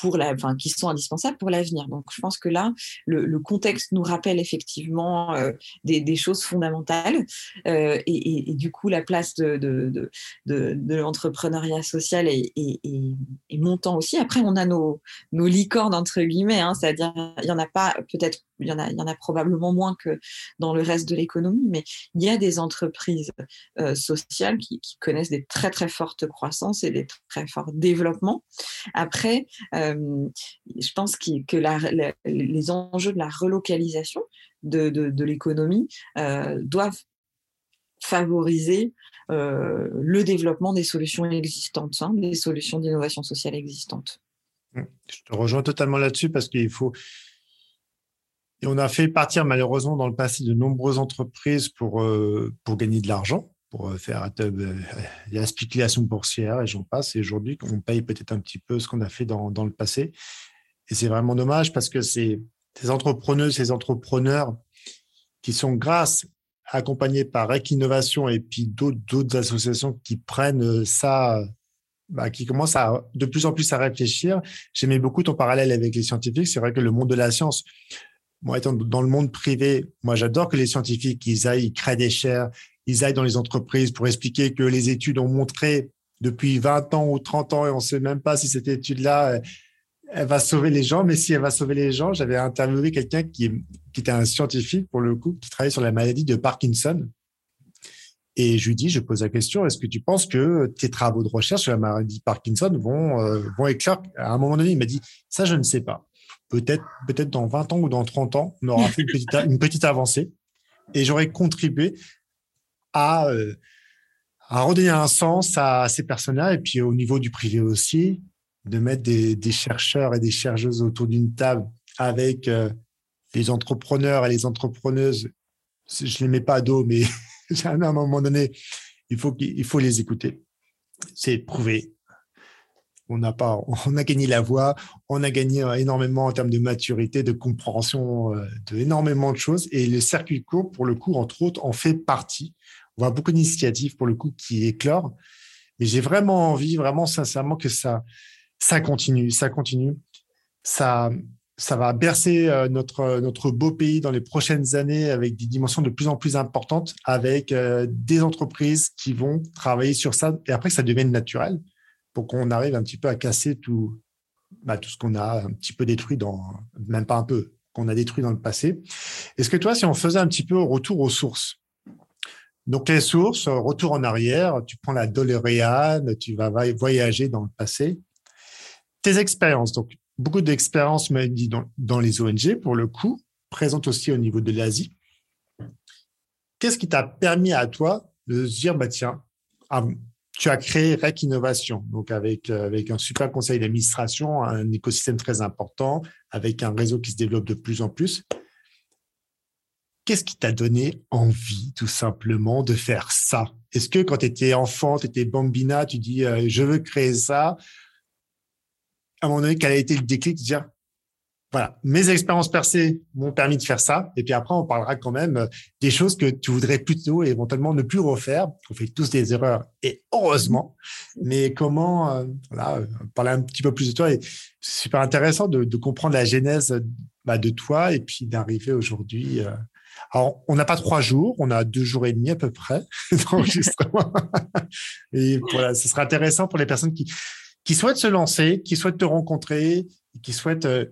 pour la, enfin, qui sont indispensables pour l'avenir. Donc, je pense que là, le, contexte nous rappelle effectivement euh, des, choses fondamentales euh, et, du coup, la place de, l'entrepreneuriat social est, est, montant aussi. Après, on a nos, licornes entre guillemets, hein, c'est-à-dire il y en a pas peut-être il y, en a, probablement moins que dans le reste de l'économie, mais il y a des entreprises euh, sociales qui, connaissent des très très fortes croissances et des très forts développements. Après, je pense que les enjeux de la relocalisation de, l'économie doivent favoriser le développement des solutions existantes, hein, des solutions d'innovation sociale existantes. Mmh. Je te rejoins totalement là-dessus parce qu'il faut. On a fait partir malheureusement dans le passé de nombreuses entreprises pour gagner de l'argent pour euh, faire euh, la spéculation boursière et j'en passe. Et aujourd'hui, on paye peut-être un petit peu ce qu'on a fait dans, dans le passé. Et c'est vraiment dommage parce que c'est ces entrepreneurs, ces entrepreneurs qui sont grâce accompagné par Rec Innovation et puis d'autres associations qui prennent ça, bah, qui commencent à, de plus en plus à réfléchir. J'aimais beaucoup ton parallèle avec les scientifiques. C'est vrai que le monde de la science, moi étant dans le monde privé, moi j'adore que les scientifiques, ils aillent, ils créent des chaires, ils aillent dans les entreprises pour expliquer que les études ont montré depuis 20 ans ou 30 ans et on ne sait même pas si cette étude-là, elle va sauver les gens, mais si elle va sauver les gens, j'avais interviewé quelqu'un qui, qui était un scientifique, pour le coup, qui travaillait sur la maladie de Parkinson. Et je lui dis, je pose la question, est-ce que tu penses que tes travaux de recherche sur la maladie de Parkinson vont, euh, vont éclore? À un moment donné, il m'a dit, ça, je ne sais pas. Peut-être, peut-être dans 20 ans ou dans 30 ans, on aura fait une petite, une petite avancée et j'aurais contribué à, euh, à redonner un sens à ces personnes-là et puis au niveau du privé aussi, de mettre des, chercheurs et des chercheuses autour d'une table avec euh, les entrepreneurs et les entrepreneuses. Je ne les mets pas à dos, mais à un moment donné, il faut, il faut les écouter. C'est prouvé. On n'a pas, on a gagné la voix, on a gagné énormément en termes de maturité, de compréhension euh, de de choses. Et le circuit court, pour le coup, entre autres, en fait partie. On voit beaucoup d'initiatives, pour le coup, qui éclorent. Mais j'ai vraiment envie, vraiment sincèrement, que ça, continue, ça continue. Ça, ça va bercer euh, notre, notre beau pays dans les prochaines années avec des dimensions de plus en plus importantes, avec euh, des entreprises qui vont travailler sur ça et après que ça devienne naturel pour qu'on arrive un petit peu à casser tout, bah, tout ce qu'on a un petit peu détruit dans, même pas un peu, qu'on a détruit dans le passé. Est-ce que toi, si on faisait un petit peu retour aux sources, donc les sources, retour en arrière, tu prends la DeLorean, tu vas voyager dans le passé tes expériences, donc beaucoup d'expériences, dans, dans, les ONG, pour le coup, présentes aussi au niveau de l'Asie. Qu'est-ce qui t'a permis à toi de se dire, bah tiens, ah, tu as créé REC Innovation, donc avec, euh, avec un super conseil d'administration, un écosystème très important, avec un réseau qui se développe de plus en plus. Qu'est-ce qui t'a donné envie, tout simplement, de faire ça? Est-ce que quand tu étais enfant, tu étais bambina, tu dis, euh, je veux créer ça? À un moment donné, quel a été le déclic? De dire, voilà, mes expériences percées m'ont permis de faire ça. Et puis après, on parlera quand même euh, des choses que tu voudrais plutôt éventuellement ne plus refaire. On fait tous des erreurs et heureusement. Mais comment, euh, voilà, euh, parler un petit peu plus de toi. Et c'est super intéressant de, comprendre la genèse bah, de toi et puis d'arriver aujourd'hui. Alors, on n'a pas trois jours, on a deux jours et demi à peu près d'enregistrement. et voilà, ce sera intéressant pour les personnes qui, qui souhaitent se lancer, qui souhaitent te rencontrer, qui souhaitent euh,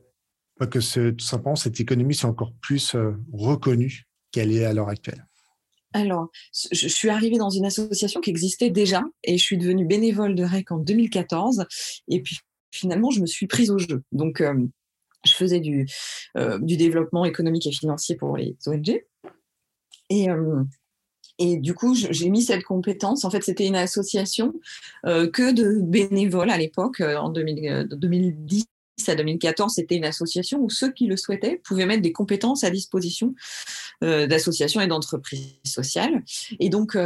que ce, tout simplement cette économie soit encore plus euh, reconnue qu'elle est à l'heure actuelle alors, je suis arrivée dans une association qui existait déjà et je suis devenue bénévole de REC en 2014. Et puis finalement, je me suis prise au jeu. Donc, euh, je faisais du, du développement économique et financier pour les ONG. Et, et du coup, j'ai mis cette compétence. En fait, c'était une association euh, que de bénévoles à l'époque, euh, en 2010 euh, à 2014, c'était une association où ceux qui le souhaitaient pouvaient mettre des compétences à disposition d'associations et d'entreprises sociales. Et donc,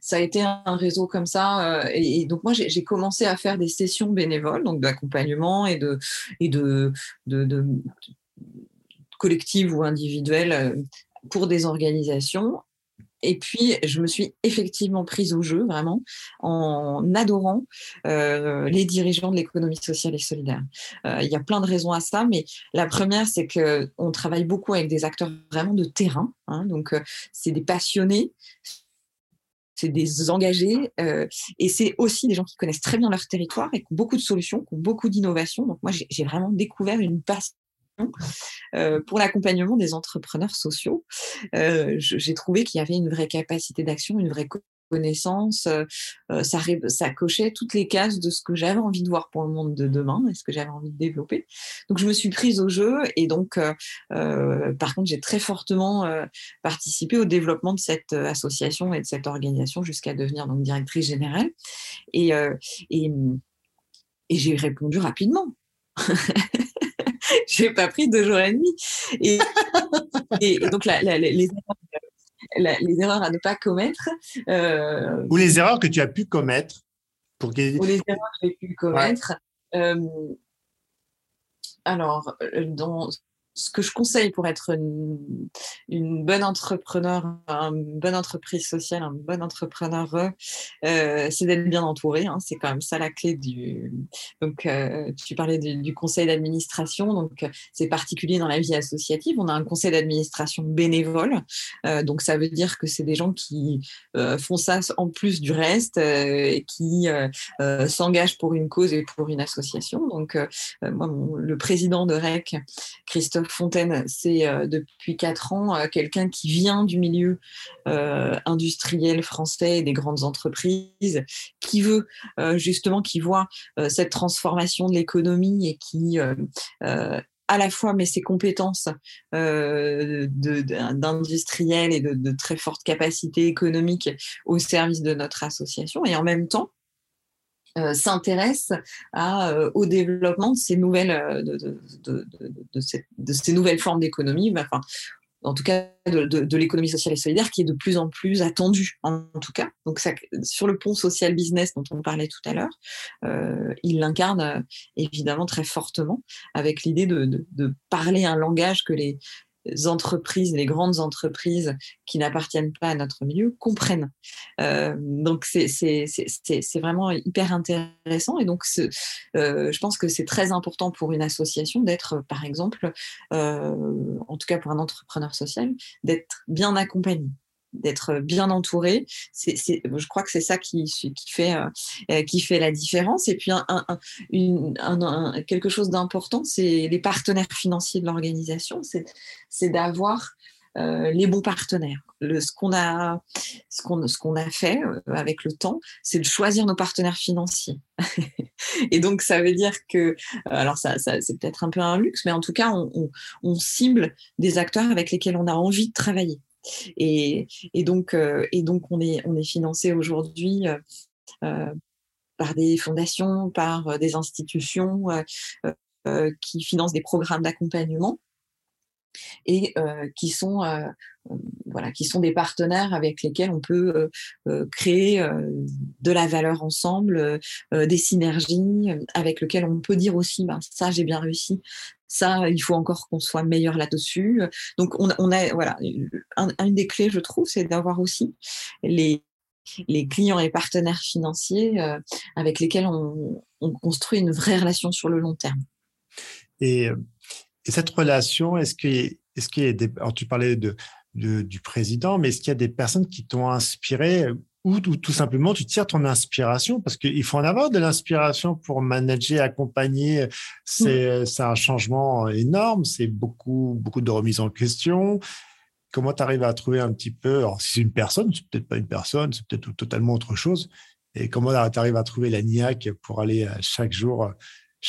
ça a été un réseau comme ça. et, donc, moi, j'ai commencé à faire des sessions bénévoles, donc d'accompagnement et de collectives ou individuelles pour des organisations et puis, je me suis effectivement prise au jeu, vraiment, en adorant euh, les dirigeants de l'économie sociale et solidaire. Euh, il y a plein de raisons à ça, mais la première, c'est qu'on travaille beaucoup avec des acteurs vraiment de terrain. Hein, donc, euh, c'est des passionnés, c'est des engagés et c'est aussi des gens qui connaissent très bien leur territoire et qui ont beaucoup de solutions, qui ont beaucoup d'innovations. Donc moi, j'ai vraiment découvert une passion euh, pour l'accompagnement des entrepreneurs sociaux. Euh, j'ai trouvé qu'il y avait une vraie capacité d'action, une vraie connaissance. Euh, ça, ça cochait toutes les cases de ce que j'avais envie de voir pour le monde de demain et ce que j'avais envie de développer. Donc je me suis prise au jeu et donc par contre j'ai très fortement participé au développement de cette association et de cette organisation jusqu'à devenir donc directrice générale et, et, et j'ai répondu rapidement. j'ai pas pris deux jours et demi. Et, donc, les, erreurs, à ne pas commettre. Euh, ou les erreurs que tu as pu commettre. Pour... Ou les erreurs que j'ai pu commettre. Euh, alors, dans ce que je conseille pour être une, bonne entrepreneur, une bonne entreprise sociale, un bon entrepreneur, euh, c'est d'être bien entouré. Hein. c'est quand même ça la clé du. Donc, euh, tu parlais du, conseil d'administration. Donc, c'est particulier dans la vie associative. On a un conseil d'administration bénévole. Euh, donc, ça veut dire que c'est des gens qui font ça en plus du reste et qui s'engagent pour une cause et pour une association. Donc, moi, le président de REC, Christophe Fontaine, c'est euh, depuis quatre ans euh, quelqu'un qui vient du milieu euh, industriel français des grandes entreprises, qui veut justement, qui voit cette transformation de l'économie et qui à la fois met ses compétences d'industriel et de, très forte capacité économique au service de notre association et en même temps s'intéresse euh, au développement de ces nouvelles, euh, de, formes d'économie, enfin, en tout cas de, l'économie sociale et solidaire, qui est de plus en plus attendue, en, tout cas. Donc, sur le pont social business dont on parlait tout à l'heure, il l'incarne évidemment très fortement, avec l'idée de, parler un langage que les, entreprises, les grandes entreprises qui n'appartiennent pas à notre milieu comprennent. Euh, donc c'est vraiment hyper intéressant et donc euh, je pense que c'est très important pour une association d'être, par exemple, euh, en tout cas pour un entrepreneur social, d'être bien accompagné d'être bien entouré. C'est, je crois que c'est ça qui, fait, euh, qui fait la différence. Et puis, quelque chose d'important, c'est les partenaires financiers de l'organisation. C'est, d'avoir euh, les bons partenaires. Ce qu'on a, ce qu'on, ce qu'on a fait euh, avec le temps, c'est de choisir nos partenaires financiers. et donc, ça veut dire que, alors ça, c'est peut-être un peu un luxe, mais en tout cas, on cible des acteurs avec lesquels on a envie de travailler. Et, donc, euh, et donc, on est, financé aujourd'hui euh, euh, par des fondations, par des institutions qui financent des programmes d'accompagnement et qui sont voilà qui sont des partenaires avec lesquels on peut créer de la valeur ensemble, des synergies avec lesquelles on peut dire aussi ben, ça j'ai bien réussi, ça, il faut encore qu'on soit meilleur là-dessus. Donc, on, a, voilà, une des clés, je trouve, c'est d'avoir aussi les, clients et partenaires financiers euh, avec lesquels on, construit une vraie relation sur le long terme. Et, cette relation, est-ce qu'il est y a des, alors tu parlais du président, mais est-ce qu'il y a des personnes qui t'ont inspiré ou, tout simplement tu tires ton inspiration parce qu'il faut en avoir de l'inspiration pour manager, accompagner. C'est un changement énorme, c'est beaucoup, beaucoup de remise en question. Comment tu arrives à trouver un petit peu, alors si c'est une personne, c'est peut-être pas une personne, c'est peut-être totalement autre chose. Et comment tu arrives à trouver la niaque pour aller chaque jour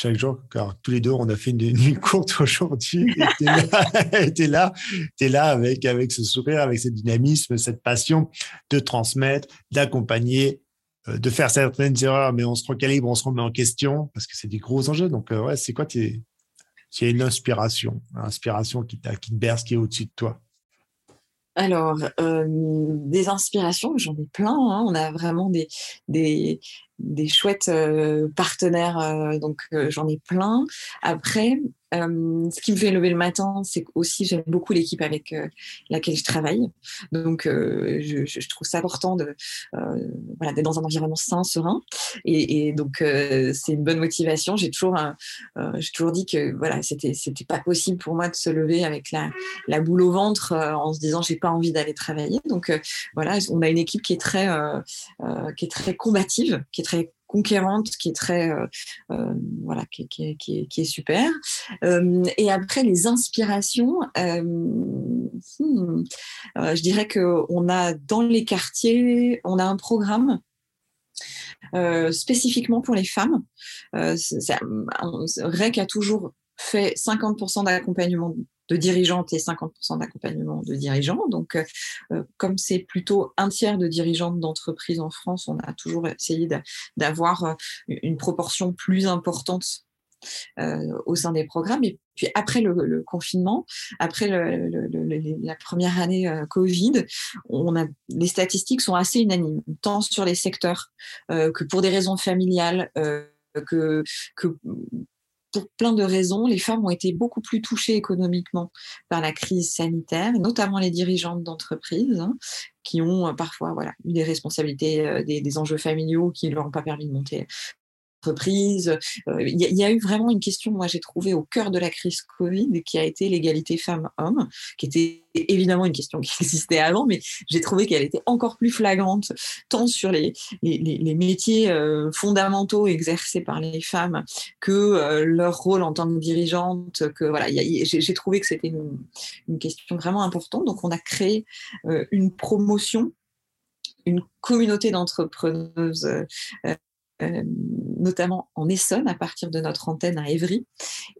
chaque jour, car tous les deux, on a fait une nuit courte aujourd'hui. Tu es là, es là avec, avec ce sourire, avec ce dynamisme, cette passion de transmettre, d'accompagner, euh, de faire certaines erreurs, mais on se recalibre, on se remet en question, parce que c'est des gros enjeux. Donc, euh, ouais, c'est quoi Tu as une inspiration, une inspiration qui te berce, qui est au-dessus de toi? Alors, euh, des inspirations, j'en ai plein. Hein. On a vraiment des, des, chouettes euh, partenaires, euh, donc j'en ai plein. Après, ce qui me fait lever le matin, c'est aussi j'aime beaucoup l'équipe avec laquelle je travaille. Donc, je, je, trouve ça important de voilà d'être dans un environnement sain, serein, et, et donc c'est une bonne motivation. J'ai toujours j'ai toujours dit que voilà c'était c'était pas possible pour moi de se lever avec la, la boule au ventre en se disant j'ai pas envie d'aller travailler. Donc voilà, on a une équipe qui est très qui est très combative, qui est très conquérante, qui est très euh, euh, voilà, qui, qui, qui, est super. Euh, et après les inspirations, hmm, je dirais que on a dans les quartiers, on a un programme spécifiquement pour les femmes. REC a toujours fait 50% d'accompagnement de dirigeantes et 50% d'accompagnement de dirigeants. Donc, euh, euh, comme c'est plutôt un tiers de dirigeantes d'entreprises en France, on a toujours essayé d'avoir euh, une proportion plus importante au sein des programmes. Et puis après le, confinement, après la première année Covid, on a, les statistiques sont assez unanimes, tant sur les secteurs que pour des raisons familiales, que, que pour plein de raisons, les femmes ont été beaucoup plus touchées économiquement par la crise sanitaire, notamment les dirigeantes d'entreprises, hein, qui ont euh, parfois voilà, eu des responsabilités, euh, des, des, enjeux familiaux qui ne leur ont pas permis de monter Euh, il y, a eu vraiment une question, moi j'ai trouvé au cœur de la crise Covid, qui a été l'égalité femmes-hommes, qui était évidemment une question qui existait avant, mais j'ai trouvé qu'elle était encore plus flagrante, tant sur les, métiers euh, fondamentaux exercés par les femmes que euh, leur rôle en tant que dirigeante. Que voilà, j'ai trouvé que c'était une, question vraiment importante. Donc on a créé une promotion une communauté d'entrepreneuses euh, notamment en Essonne, à partir de notre antenne à Évry,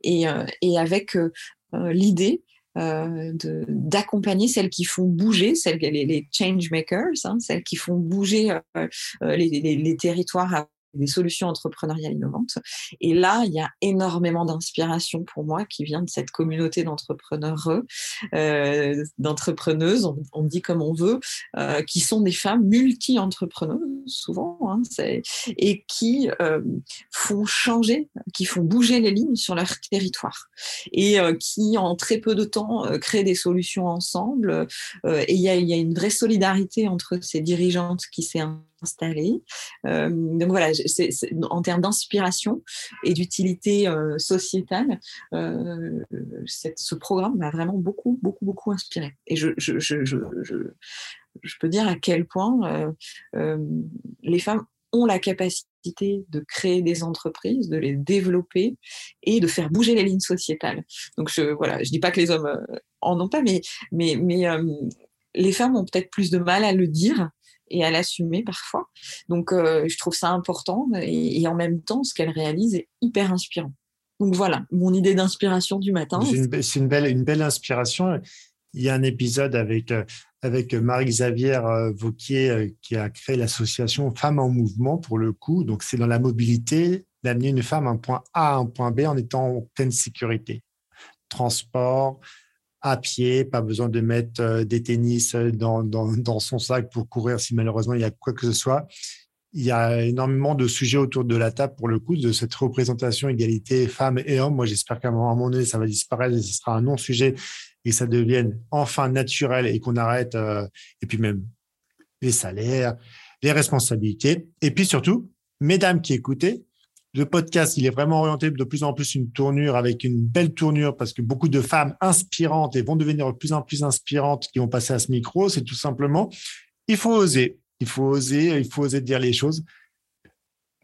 et, euh, et avec euh, l'idée d'accompagner celles qui font bouger, celles, les, les change makers, hein, celles qui font bouger les, les, les, territoires des solutions entrepreneuriales innovantes. Et là, il y a énormément d'inspiration pour moi qui vient de cette communauté d'entrepreneurs, euh, d'entrepreneuses, on, dit comme on veut, euh, qui sont des femmes multi-entrepreneuses souvent, hein, et qui euh, font changer, qui font bouger les lignes sur leur territoire, et euh, qui en très peu de temps euh, créent des solutions ensemble. et il y y a, une vraie solidarité entre ces dirigeantes qui s'est installé. Euh, donc voilà, en termes d'inspiration et d'utilité euh, sociétale, euh, ce programme m'a vraiment beaucoup, beaucoup, beaucoup inspiré. Et je, je, je, je, peux dire à quel point les femmes ont la capacité de créer des entreprises, de les développer et de faire bouger les lignes sociétales. Donc voilà, je dis pas que les hommes en ont pas, mais mais mais les femmes ont peut-être plus de mal à le dire et à l'assumer parfois. Donc, euh, je trouve ça important et, en même temps, ce qu'elle réalise est hyper inspirant. Donc voilà, mon idée d'inspiration du matin. C'est une, belle, une belle inspiration. Il y a un épisode avec, euh, avec Marie-Xavier euh, Vauquier qui a créé l'association Femmes en Mouvement pour le coup. Donc, c'est dans la mobilité d'amener une femme d'un point A à un point B en étant en pleine sécurité. Transport, à pied, pas besoin de mettre euh, des tennis euh, dans, dans, son sac pour courir si malheureusement il y a quoi que ce soit. Il y a énormément de sujets autour de la table pour le coup de cette représentation égalité femmes et hommes. Moi, j'espère qu'à un moment donné, ça va disparaître et ce sera un non-sujet et que ça devienne enfin naturel et qu'on arrête, euh, et puis même les salaires, les responsabilités. Et puis surtout, mesdames qui écoutez, le podcast, il est vraiment orienté de plus en plus une tournure avec une belle tournure parce que beaucoup de femmes inspirantes et vont devenir de plus en plus inspirantes qui vont passer à ce micro. C'est tout simplement, il faut oser. Il faut oser, il faut oser dire les choses.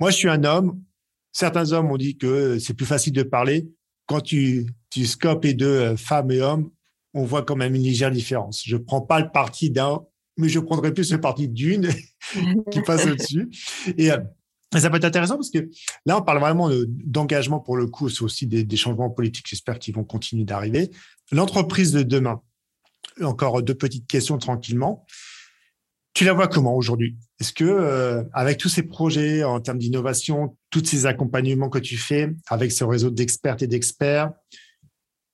Moi, je suis un homme. Certains hommes ont dit que c'est plus facile de parler. Quand tu, tu scopes les deux, euh, femmes et hommes, on voit quand même une légère différence. Je prends pas le parti d'un, mais je prendrai plus le parti d'une qui passe au-dessus. Et ça peut être intéressant parce que là, on parle vraiment d'engagement pour le coup. C'est aussi des, changements politiques, j'espère, qui vont continuer d'arriver. L'entreprise de demain, encore deux petites questions tranquillement. Tu la vois comment aujourd'hui? Est-ce que, euh, avec tous ces projets en termes d'innovation, tous ces accompagnements que tu fais avec ce réseau d'experts et d'experts,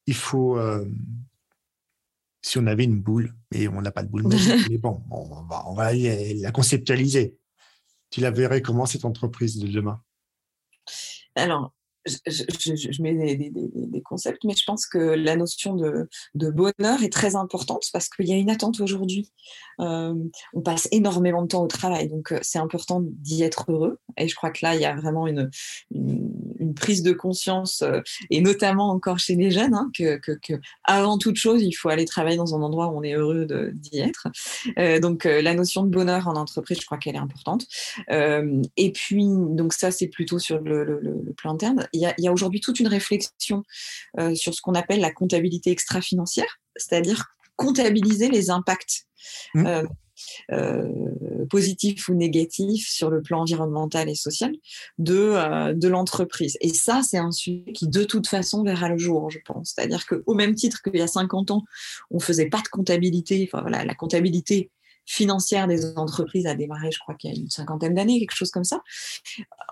il faut, euh, si on avait une boule, mais on n'a pas de boule mais bon, on va, on va la conceptualiser tu la verrais comment cette entreprise de demain? Alors, je, mets des, concepts, mais je pense que la notion de, bonheur est très importante parce qu'il y a une attente aujourd'hui. Euh, on passe énormément de temps au travail, donc euh, c'est important d'y être heureux. Et je crois que là, il y a vraiment une, prise de conscience, euh, et notamment encore chez les jeunes, hein, que, avant toute chose, il faut aller travailler dans un endroit où on est heureux d'y être. donc la notion de bonheur en entreprise, je crois qu'elle est importante. et puis, donc ça, c'est plutôt sur le, le plan interne il y a, aujourd'hui toute une réflexion euh, sur ce qu'on appelle la comptabilité extra-financière, c'est-à-dire comptabiliser les impacts mmh. euh, euh, positifs ou négatifs sur le plan environnemental et social de, de l'entreprise. Et ça, c'est un sujet qui, de toute façon, verra le jour, je pense. C'est-à-dire qu'au même titre qu'il y a 50 ans, on ne faisait pas de comptabilité, enfin voilà, la comptabilité financière des entreprises a démarré, je crois qu'il y a une cinquantaine d'années, quelque chose comme ça.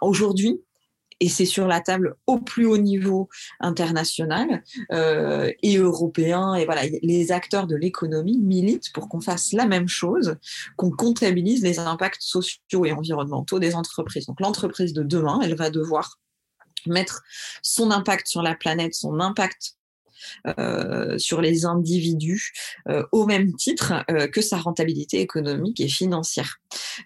Aujourd'hui, et c'est sur la table au plus haut niveau international euh, et européen. Et voilà, les acteurs de l'économie militent pour qu'on fasse la même chose, qu'on comptabilise les impacts sociaux et environnementaux des entreprises. Donc l'entreprise de demain, elle va devoir mettre son impact sur la planète, son impact sur les individus euh, au même titre euh, que sa rentabilité économique et financière.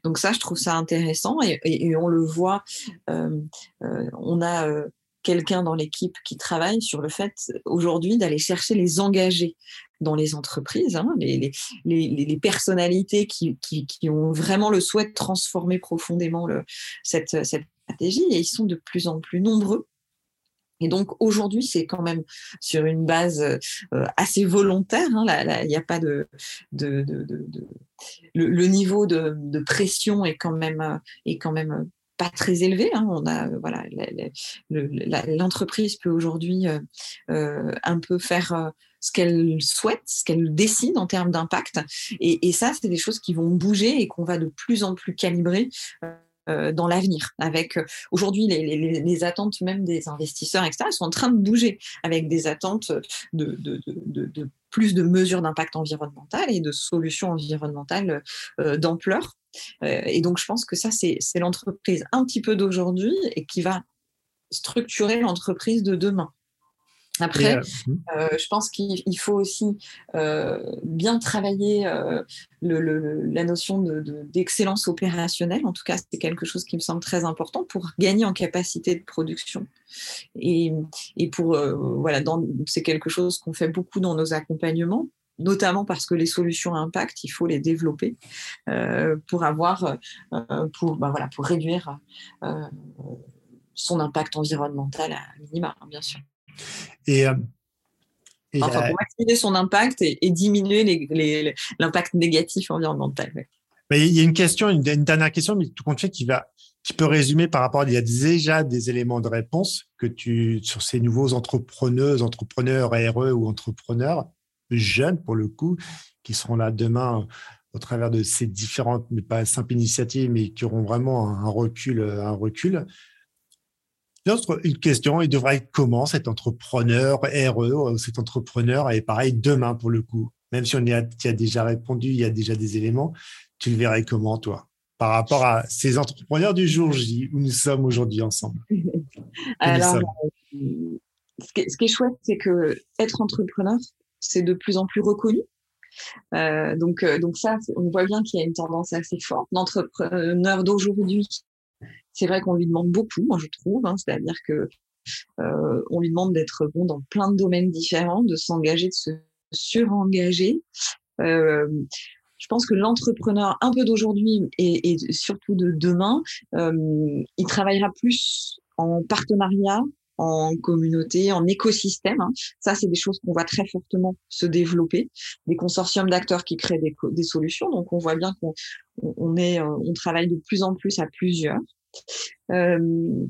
Donc ça, je trouve ça intéressant et, on le voit, on a quelqu'un dans l'équipe qui travaille sur le fait aujourd'hui d'aller chercher les engagés dans les entreprises, hein, les, personnalités qui, ont vraiment le souhait de transformer profondément cette stratégie et ils sont de plus en plus nombreux. Et donc aujourd'hui, c'est quand même sur une base euh, assez volontaire. Hein, il n'y a pas de, le, niveau de, pression est quand même est quand même pas très élevé. Hein. On a voilà, l'entreprise peut aujourd'hui euh, euh, un peu faire ce qu'elle souhaite, ce qu'elle décide en termes d'impact. Et, ça, c'est des choses qui vont bouger et qu'on va de plus en plus calibrer. Euh, dans l'avenir. Avec euh, aujourd'hui les, attentes même des investisseurs, etc., sont en train de bouger avec des attentes de plus de mesures d'impact environnemental et de solutions environnementales euh, d'ampleur. et donc je pense que ça c'est l'entreprise un petit peu d'aujourd'hui et qui va structurer l'entreprise de demain. Après, euh, hmm. euh, je pense qu'il faut aussi euh, bien travailler le, la notion d'excellence de, opérationnelle. En tout cas, c'est quelque chose qui me semble très important pour gagner en capacité de production. Et, et pour voilà, c'est quelque chose qu'on fait beaucoup dans nos accompagnements notamment parce que les solutions à impact, il faut les développer pour avoir, pour, bah voilà, pour réduire son impact environnemental à minima, hein, bien sûr. Et, euh, enfin, pour maximiser son impact et, diminuer l'impact négatif environnemental. Mais il y a une question, une, dernière question, mais tout compte fait, qui va, qui peut résumer par rapport, il y a déjà des éléments de réponse que tu, sur ces nouveaux entrepreneurs, entrepreneurs RE ou entrepreneurs jeunes pour le coup, qui seront là demain au travers de ces différentes, mais pas simples initiatives, mais qui auront vraiment un recul, un recul une question, il devrait être comment cet entrepreneur RE, cet entrepreneur, et pareil demain pour le coup, même si on y a, a déjà répondu, il y a déjà des éléments, tu le verrais comment toi? Par rapport à ces entrepreneurs du jour J où nous sommes aujourd'hui ensemble Alors, ce qui, est, chouette, c'est que être entrepreneur, c'est de plus en plus reconnu. Euh, donc, euh, donc ça, on voit bien qu'il y a une tendance assez forte. L'entrepreneur d'aujourd'hui c'est vrai qu'on lui demande beaucoup, moi je trouve, hein, c'est-à-dire que euh, on lui demande d'être bon dans plein de domaines différents, de s'engager, de se surengager. Euh, je pense que l'entrepreneur un peu d'aujourd'hui et, surtout de demain, euh, il travaillera plus en partenariat, en communauté, en écosystème. Hein. Ça, c'est des choses qu'on voit très fortement se développer. Des consortiums d'acteurs qui créent des, solutions. Donc, on voit bien qu'on on est, on travaille de plus en plus à plusieurs. Euh,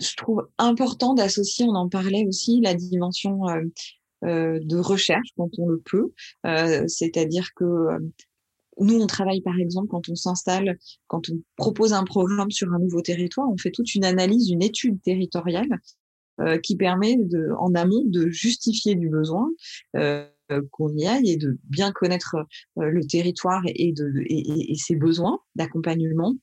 je trouve important d'associer, on en parlait aussi, la dimension euh, euh, de recherche quand on le peut. C'est-à-dire que nous, on travaille par exemple quand on s'installe, quand on propose un programme sur un nouveau territoire, on fait toute une analyse, une étude territoriale qui permet en amont de justifier du besoin, qu'on y aille et de bien connaître le territoire et ses besoins d'accompagnement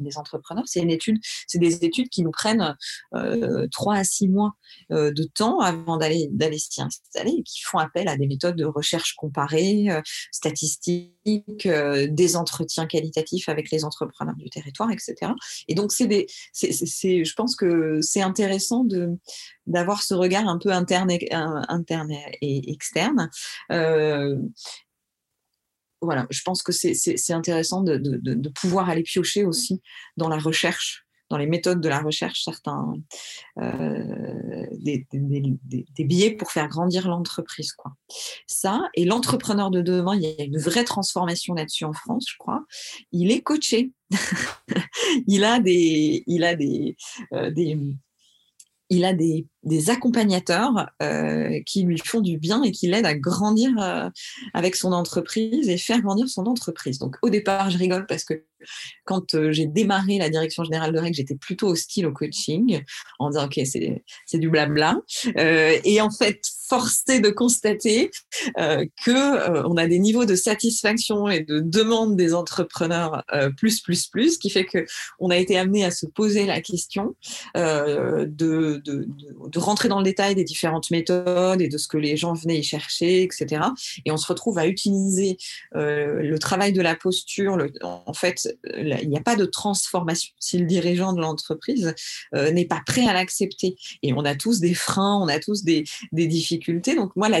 des entrepreneurs. C'est une étude, c'est des études qui nous prennent euh, trois à six mois euh, de temps avant d'aller d'aller s'y installer et qui font appel à des méthodes de recherche comparée, euh, statistiques, des entretiens qualitatifs avec les entrepreneurs du territoire, etc. Et donc c'est des, c'est, je pense que c'est intéressant de d'avoir ce regard un peu interne et, interne et externe voilà, je pense que c'est intéressant de, de, de, pouvoir aller piocher aussi dans la recherche, dans les méthodes de la recherche, certains euh, des, des, billets pour faire grandir l'entreprise. Ça, et l'entrepreneur de demain, il y a une vraie transformation là-dessus en France, je crois. Il est coaché. il a des, il a des, euh, des il a des, des accompagnateurs euh, qui lui font du bien et qui l'aident à grandir euh, avec son entreprise et faire grandir son entreprise. Donc au départ, je rigole parce que quand euh, j'ai démarré la direction générale de règles, j'étais plutôt hostile au coaching, en disant ok c'est du blabla. Euh, et en fait, forcé de constater euh, que on a des niveaux de satisfaction et de demande des entrepreneurs plus plus plus, qui fait que on a été amené à se poser la question euh, de, de, de, rentrer dans le détail des différentes méthodes et de ce que les gens venaient y chercher, etc. Et on se retrouve à utiliser euh, le travail de la posture. En fait, il n'y a pas de transformation si le dirigeant de l'entreprise euh, n'est pas prêt à l'accepter. Et on a tous des freins, on a tous des, des difficultés donc moi, la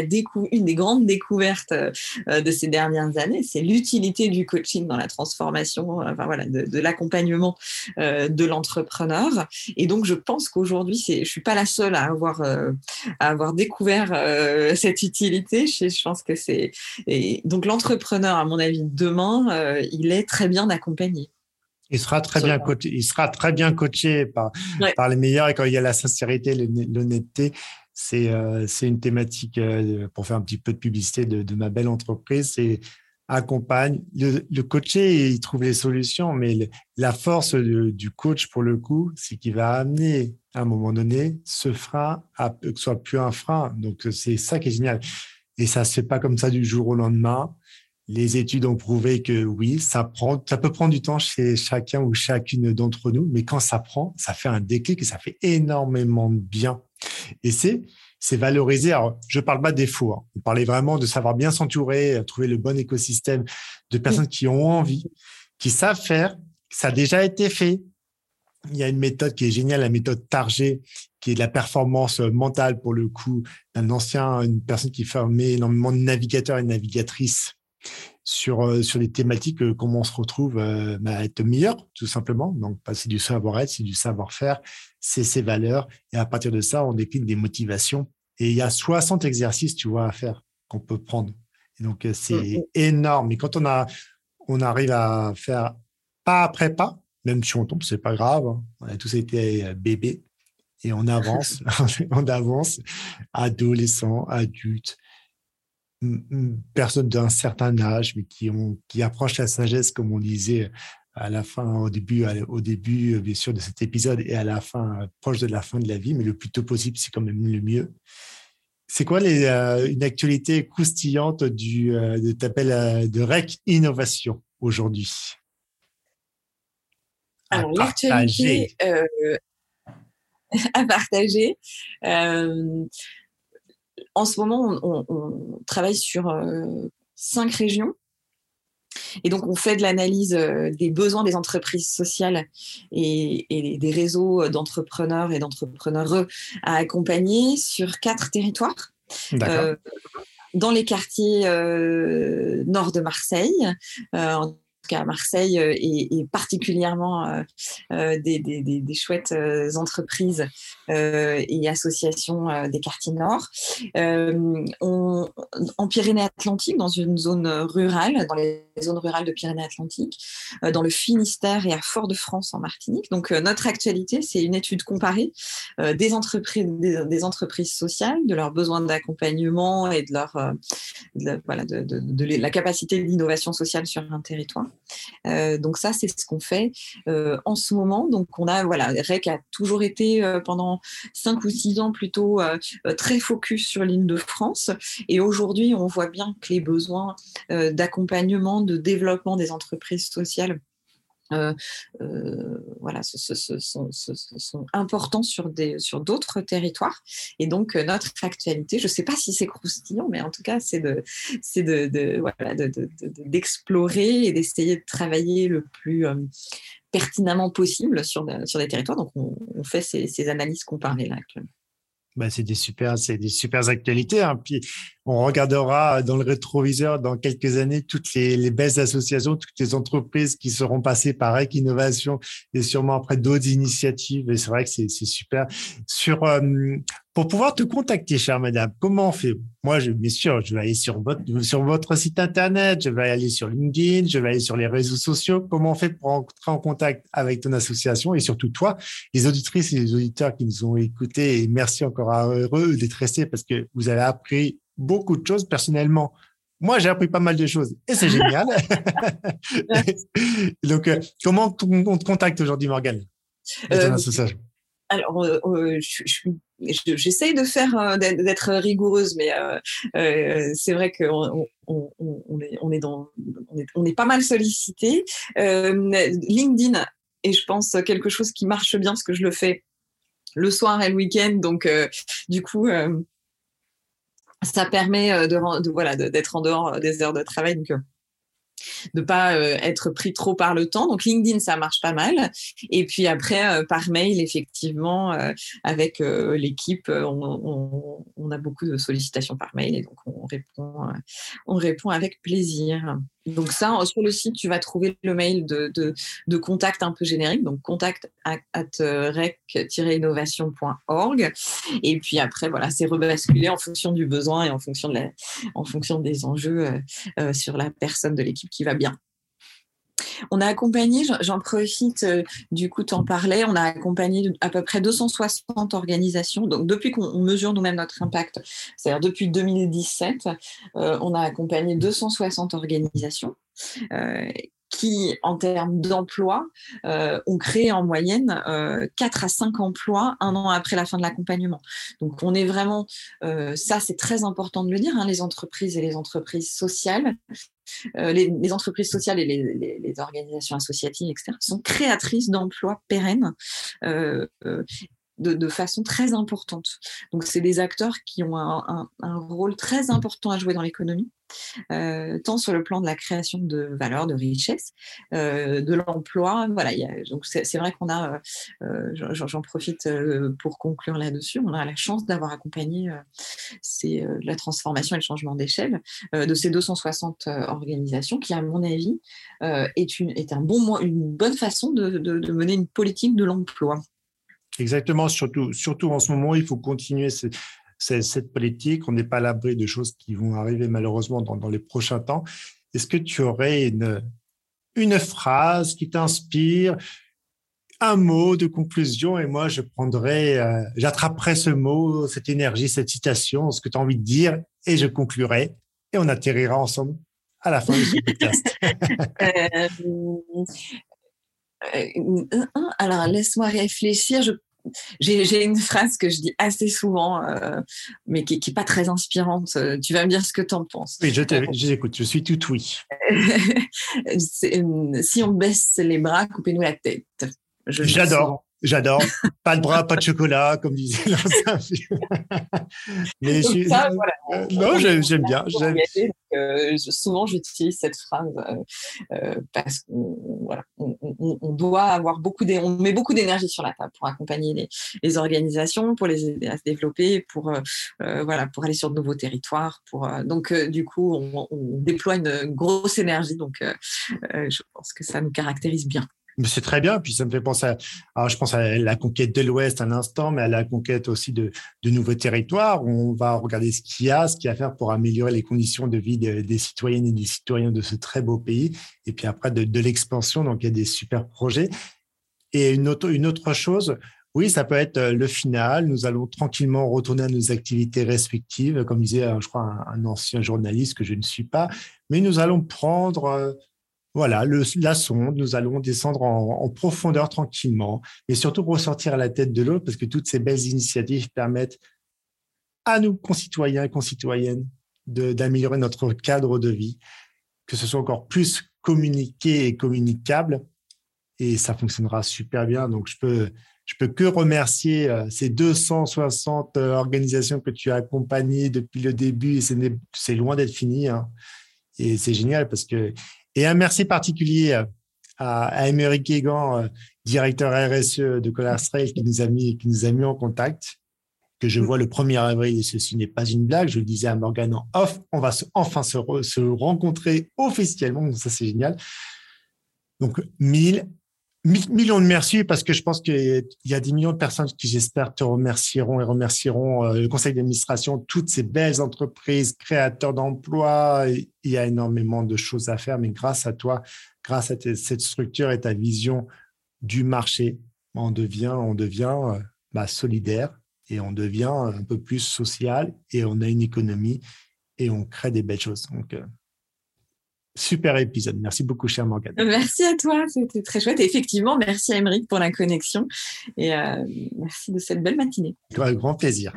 une des grandes découvertes euh, de ces dernières années, c'est l'utilité du coaching dans la transformation, enfin voilà, de, l'accompagnement de l'entrepreneur. Et donc je pense qu'aujourd'hui, je suis pas la seule avoir à avoir découvert cette utilité. Je, je, pense que c'est donc l'entrepreneur, à mon avis, demain, il est très bien accompagné. Il sera très bien coaché, il sera très bien coaché par, par les meilleurs et quand il y a la sincérité, l'honnêteté, euh, c'est une thématique, euh, pour faire un petit peu de publicité de, ma belle entreprise, c'est accompagne. Le, le, coaché, il trouve les solutions, mais la force du coach, pour le coup, c'est qu'il va amener à un moment donné ce frein à que ce soit plus un frein. Donc, c'est ça qui est génial. Et ça se fait pas comme ça du jour au lendemain. Les études ont prouvé que oui, ça prend, ça peut prendre du temps chez chacun ou chacune d'entre nous, mais quand ça prend, ça fait un déclic et ça fait énormément de bien. Et c'est c'est valoriser. Alors, je parle pas des défauts. Hein. Vous parlez vraiment de savoir bien s'entourer, trouver le bon écosystème de personnes qui ont envie, qui savent faire. Ça a déjà été fait. Il y a une méthode qui est géniale, la méthode Target, qui est de la performance mentale pour le coup d'un ancien, une personne qui formait énormément de navigateurs et navigatrices sur euh, sur les thématiques euh, comment on se retrouve euh, bah, à être meilleur tout simplement. Donc c'est du savoir-être c'est du savoir-faire c'est ses valeurs. Et à partir de ça on décline des motivations. Et il y a 60 exercices tu vois à faire qu'on peut prendre. Et donc c'est mmh, mmh. énorme. Et quand on a on arrive à faire pas après pas même si on tombe c'est pas grave hein. on a tous été bébés et on avance on avance adolescent adulte personnes d'un certain âge, mais qui, ont, qui approchent la sagesse, comme on disait à la fin, au début, au début, bien sûr, de cet épisode et à la fin, proche de la fin de la vie, mais le plus tôt possible, c'est quand même le mieux. C'est quoi les, euh, une actualité croustillante du, euh, de euh, de REC Innovation aujourd'hui? Alors, l'actualité à partager en ce moment, on, travaille sur euh, cinq régions. Et donc, on fait de l'analyse euh, des besoins des entreprises sociales et, des réseaux d'entrepreneurs et d'entrepreneurs à accompagner sur quatre territoires. Euh, dans les quartiers nord de Marseille, à Marseille euh, et, particulièrement euh, euh, des, chouettes entreprises et associations des quartiers nord. En Pyrénées-Atlantiques, dans une zone rurale, dans les zones rurales de Pyrénées-Atlantiques, dans le Finistère et à Fort-de-France en Martinique. Donc notre actualité, c'est une étude comparée des entreprises, des, entreprises sociales, de leurs besoins d'accompagnement et de leur voilà, de, de, de, la capacité d'innovation sociale sur un territoire. Euh, donc ça, c'est ce qu'on fait euh, en ce moment. Donc on a, voilà, REC a toujours été euh, pendant cinq ou six ans plutôt très focus sur l'île de France. Et aujourd'hui, on voit bien que les besoins d'accompagnement, de développement des entreprises sociales euh, euh, voilà, sont, importants sur des sur d'autres territoires. Et donc euh, notre actualité, je ne sais pas si c'est croustillant, mais en tout cas c'est de c'est de, voilà d'explorer et d'essayer de travailler le plus pertinemment possible sur sur des territoires. Donc on, fait ces, ces analyses comparées là actuellement. Bah, c'est des super, c'est des super actualités. Hein. Puis on regardera dans le rétroviseur dans quelques années toutes les, les belles associations, toutes les entreprises qui seront passées par Rec et sûrement après d'autres initiatives. Et c'est vrai que c'est super. Sur euh, pour pouvoir te contacter, chère madame, comment on fait? Moi, bien sûr, je vais aller sur votre, sur votre site internet, je vais aller sur LinkedIn, je vais aller sur les réseaux sociaux. Comment on fait pour entrer en contact avec ton association et surtout toi, les auditrices et les auditeurs qui nous ont écoutés? Et merci encore à eux d'être restés parce que vous avez appris beaucoup de choses personnellement. moi, j'ai appris pas mal de choses et c'est génial. Donc, euh, comment on te contacte aujourd'hui, Morgane? Euh, alors, j'essaye de faire d'être rigoureuse, mais c'est vrai qu'on on, est, on est dans, on est, pas mal sollicité. LinkedIn est, je pense, quelque chose qui marche bien parce que je le fais le soir et le week-end, donc du coup ça permet euh, de, voilà d'être en dehors euh, des heures de travail donc euh, de pas être pris trop par le temps. Donc LinkedIn, ça marche pas mal. Et puis après, par mail, effectivement, avec l'équipe, on, a beaucoup de sollicitations par mail et donc on répond avec plaisir. Donc ça, sur le site, tu vas trouver le mail de, de, contact un peu générique, donc contact at, rec-innovation.org. Et puis après, voilà, c'est rebasculé en fonction du besoin et en fonction, de la, en fonction des enjeux euh, euh, sur la personne de l'équipe qui va bien. On a accompagné, j'en profite, euh, du coup, t'en parlais, on a accompagné à peu près 260 organisations. Donc, depuis qu'on mesure nous-mêmes notre impact, c'est-à-dire depuis 2017, euh, on a accompagné 260 organisations. Euh, qui, en termes d'emploi, ont créé en moyenne 4 à 5 emplois un an après la fin de l'accompagnement. Donc, on est vraiment, ça c'est très important de le dire, hein, les entreprises et les entreprises sociales euh, les, entreprises sociales et les, organisations associatives, etc., sont créatrices d'emplois pérennes de, façon très importante. Donc, c'est des acteurs qui ont un, rôle très important à jouer dans l'économie, euh, tant sur le plan de la création de valeur, de richesse, euh, de l'emploi. Voilà, donc c'est vrai qu'on a, euh, j'en profite pour conclure là-dessus, on a la chance d'avoir accompagné la transformation et le changement d'échelle de ces 260 organisations, qui, à mon avis, est, une, un bon, une bonne façon de mener une politique de l'emploi. Exactement, surtout, surtout en ce moment, il faut continuer cette politique. On n'est pas à l'abri de choses qui vont arriver malheureusement dans, les prochains temps. Est-ce que tu aurais une, phrase qui t'inspire, un mot de conclusion? Et moi je prendrai, euh, j'attraperai ce mot, cette énergie, cette citation, ce que tu as envie de dire et je conclurai et on atterrira ensemble à la fin de ce podcast. Euh, alors laisse-moi réfléchir. Je j'ai une phrase que je dis assez souvent, euh, mais qui n'est pas très inspirante. Euh, tu vas me dire ce que tu en penses. Oui, je t'écoute, je suis tout oui. si on baisse les bras, coupez-nous la tête. J'adore. J'adore. Pas de bras, pas de chocolat, comme disait l'ancien Mais je, ça, voilà, euh, non, j'aime bien. Euh, souvent, j'utilise cette phrase euh, parce qu'on voilà, on, doit avoir beaucoup, on met beaucoup d'énergie sur la table pour accompagner les, organisations, pour les aider à se développer, pour voilà, pour aller sur de nouveaux territoires. Pour donc, du coup, on, on, déploie une grosse énergie. Donc, je pense que ça nous caractérise bien. C'est très bien. Puis ça me fait penser à, alors je pense à la conquête de l'Ouest un instant, mais à la conquête aussi de, nouveaux territoires. On va regarder ce qu'il y a, ce qu'il y a à faire pour améliorer les conditions de vie des, citoyennes et des citoyens de ce très beau pays. Et puis après, de, l'expansion. Donc, il y a des super projets. Et une autre, chose, oui, ça peut être euh, le final. Nous allons tranquillement retourner à nos activités respectives, comme disait, euh, je crois, un, un ancien journaliste que je ne suis pas. Mais nous allons prendre euh, voilà, le, la sonde, nous allons descendre en, profondeur tranquillement et surtout ressortir à la tête de l'eau parce que toutes ces belles initiatives permettent à nous, concitoyens et concitoyennes, d'améliorer notre cadre de vie, que ce soit encore plus communiqué et communicable et ça fonctionnera super bien. Donc, je peux, je peux que remercier euh, ces 260 euh, organisations que tu as accompagnées depuis le début et c'est loin d'être fini. Hein. Et c'est génial parce que et un merci particulier à, à Guégan, euh, directeur RSE de Color qui nous a mis, qui nous a mis en contact, que je vois le 1er avril, et ceci n'est pas une blague, je le disais à Morgan en off, on va enfin se, se rencontrer officiellement, donc ça c'est génial. Donc, mille millions de merci parce que je pense qu'il y a des millions de personnes qui, j'espère, te remercieront et remercieront euh, le conseil d'administration, toutes ces belles entreprises, créateurs d'emplois. Il y a énormément de choses à faire, mais grâce à toi, grâce à cette structure et ta vision du marché, on devient, on devient euh, bah, solidaire et on devient un peu plus social et on a une économie et on crée des belles choses. Donc, super épisode. Merci beaucoup, cher Morgane. Merci à toi, c'était très chouette. Et effectivement, merci à Émeric pour la connexion et merci de cette belle matinée. Avec grand plaisir.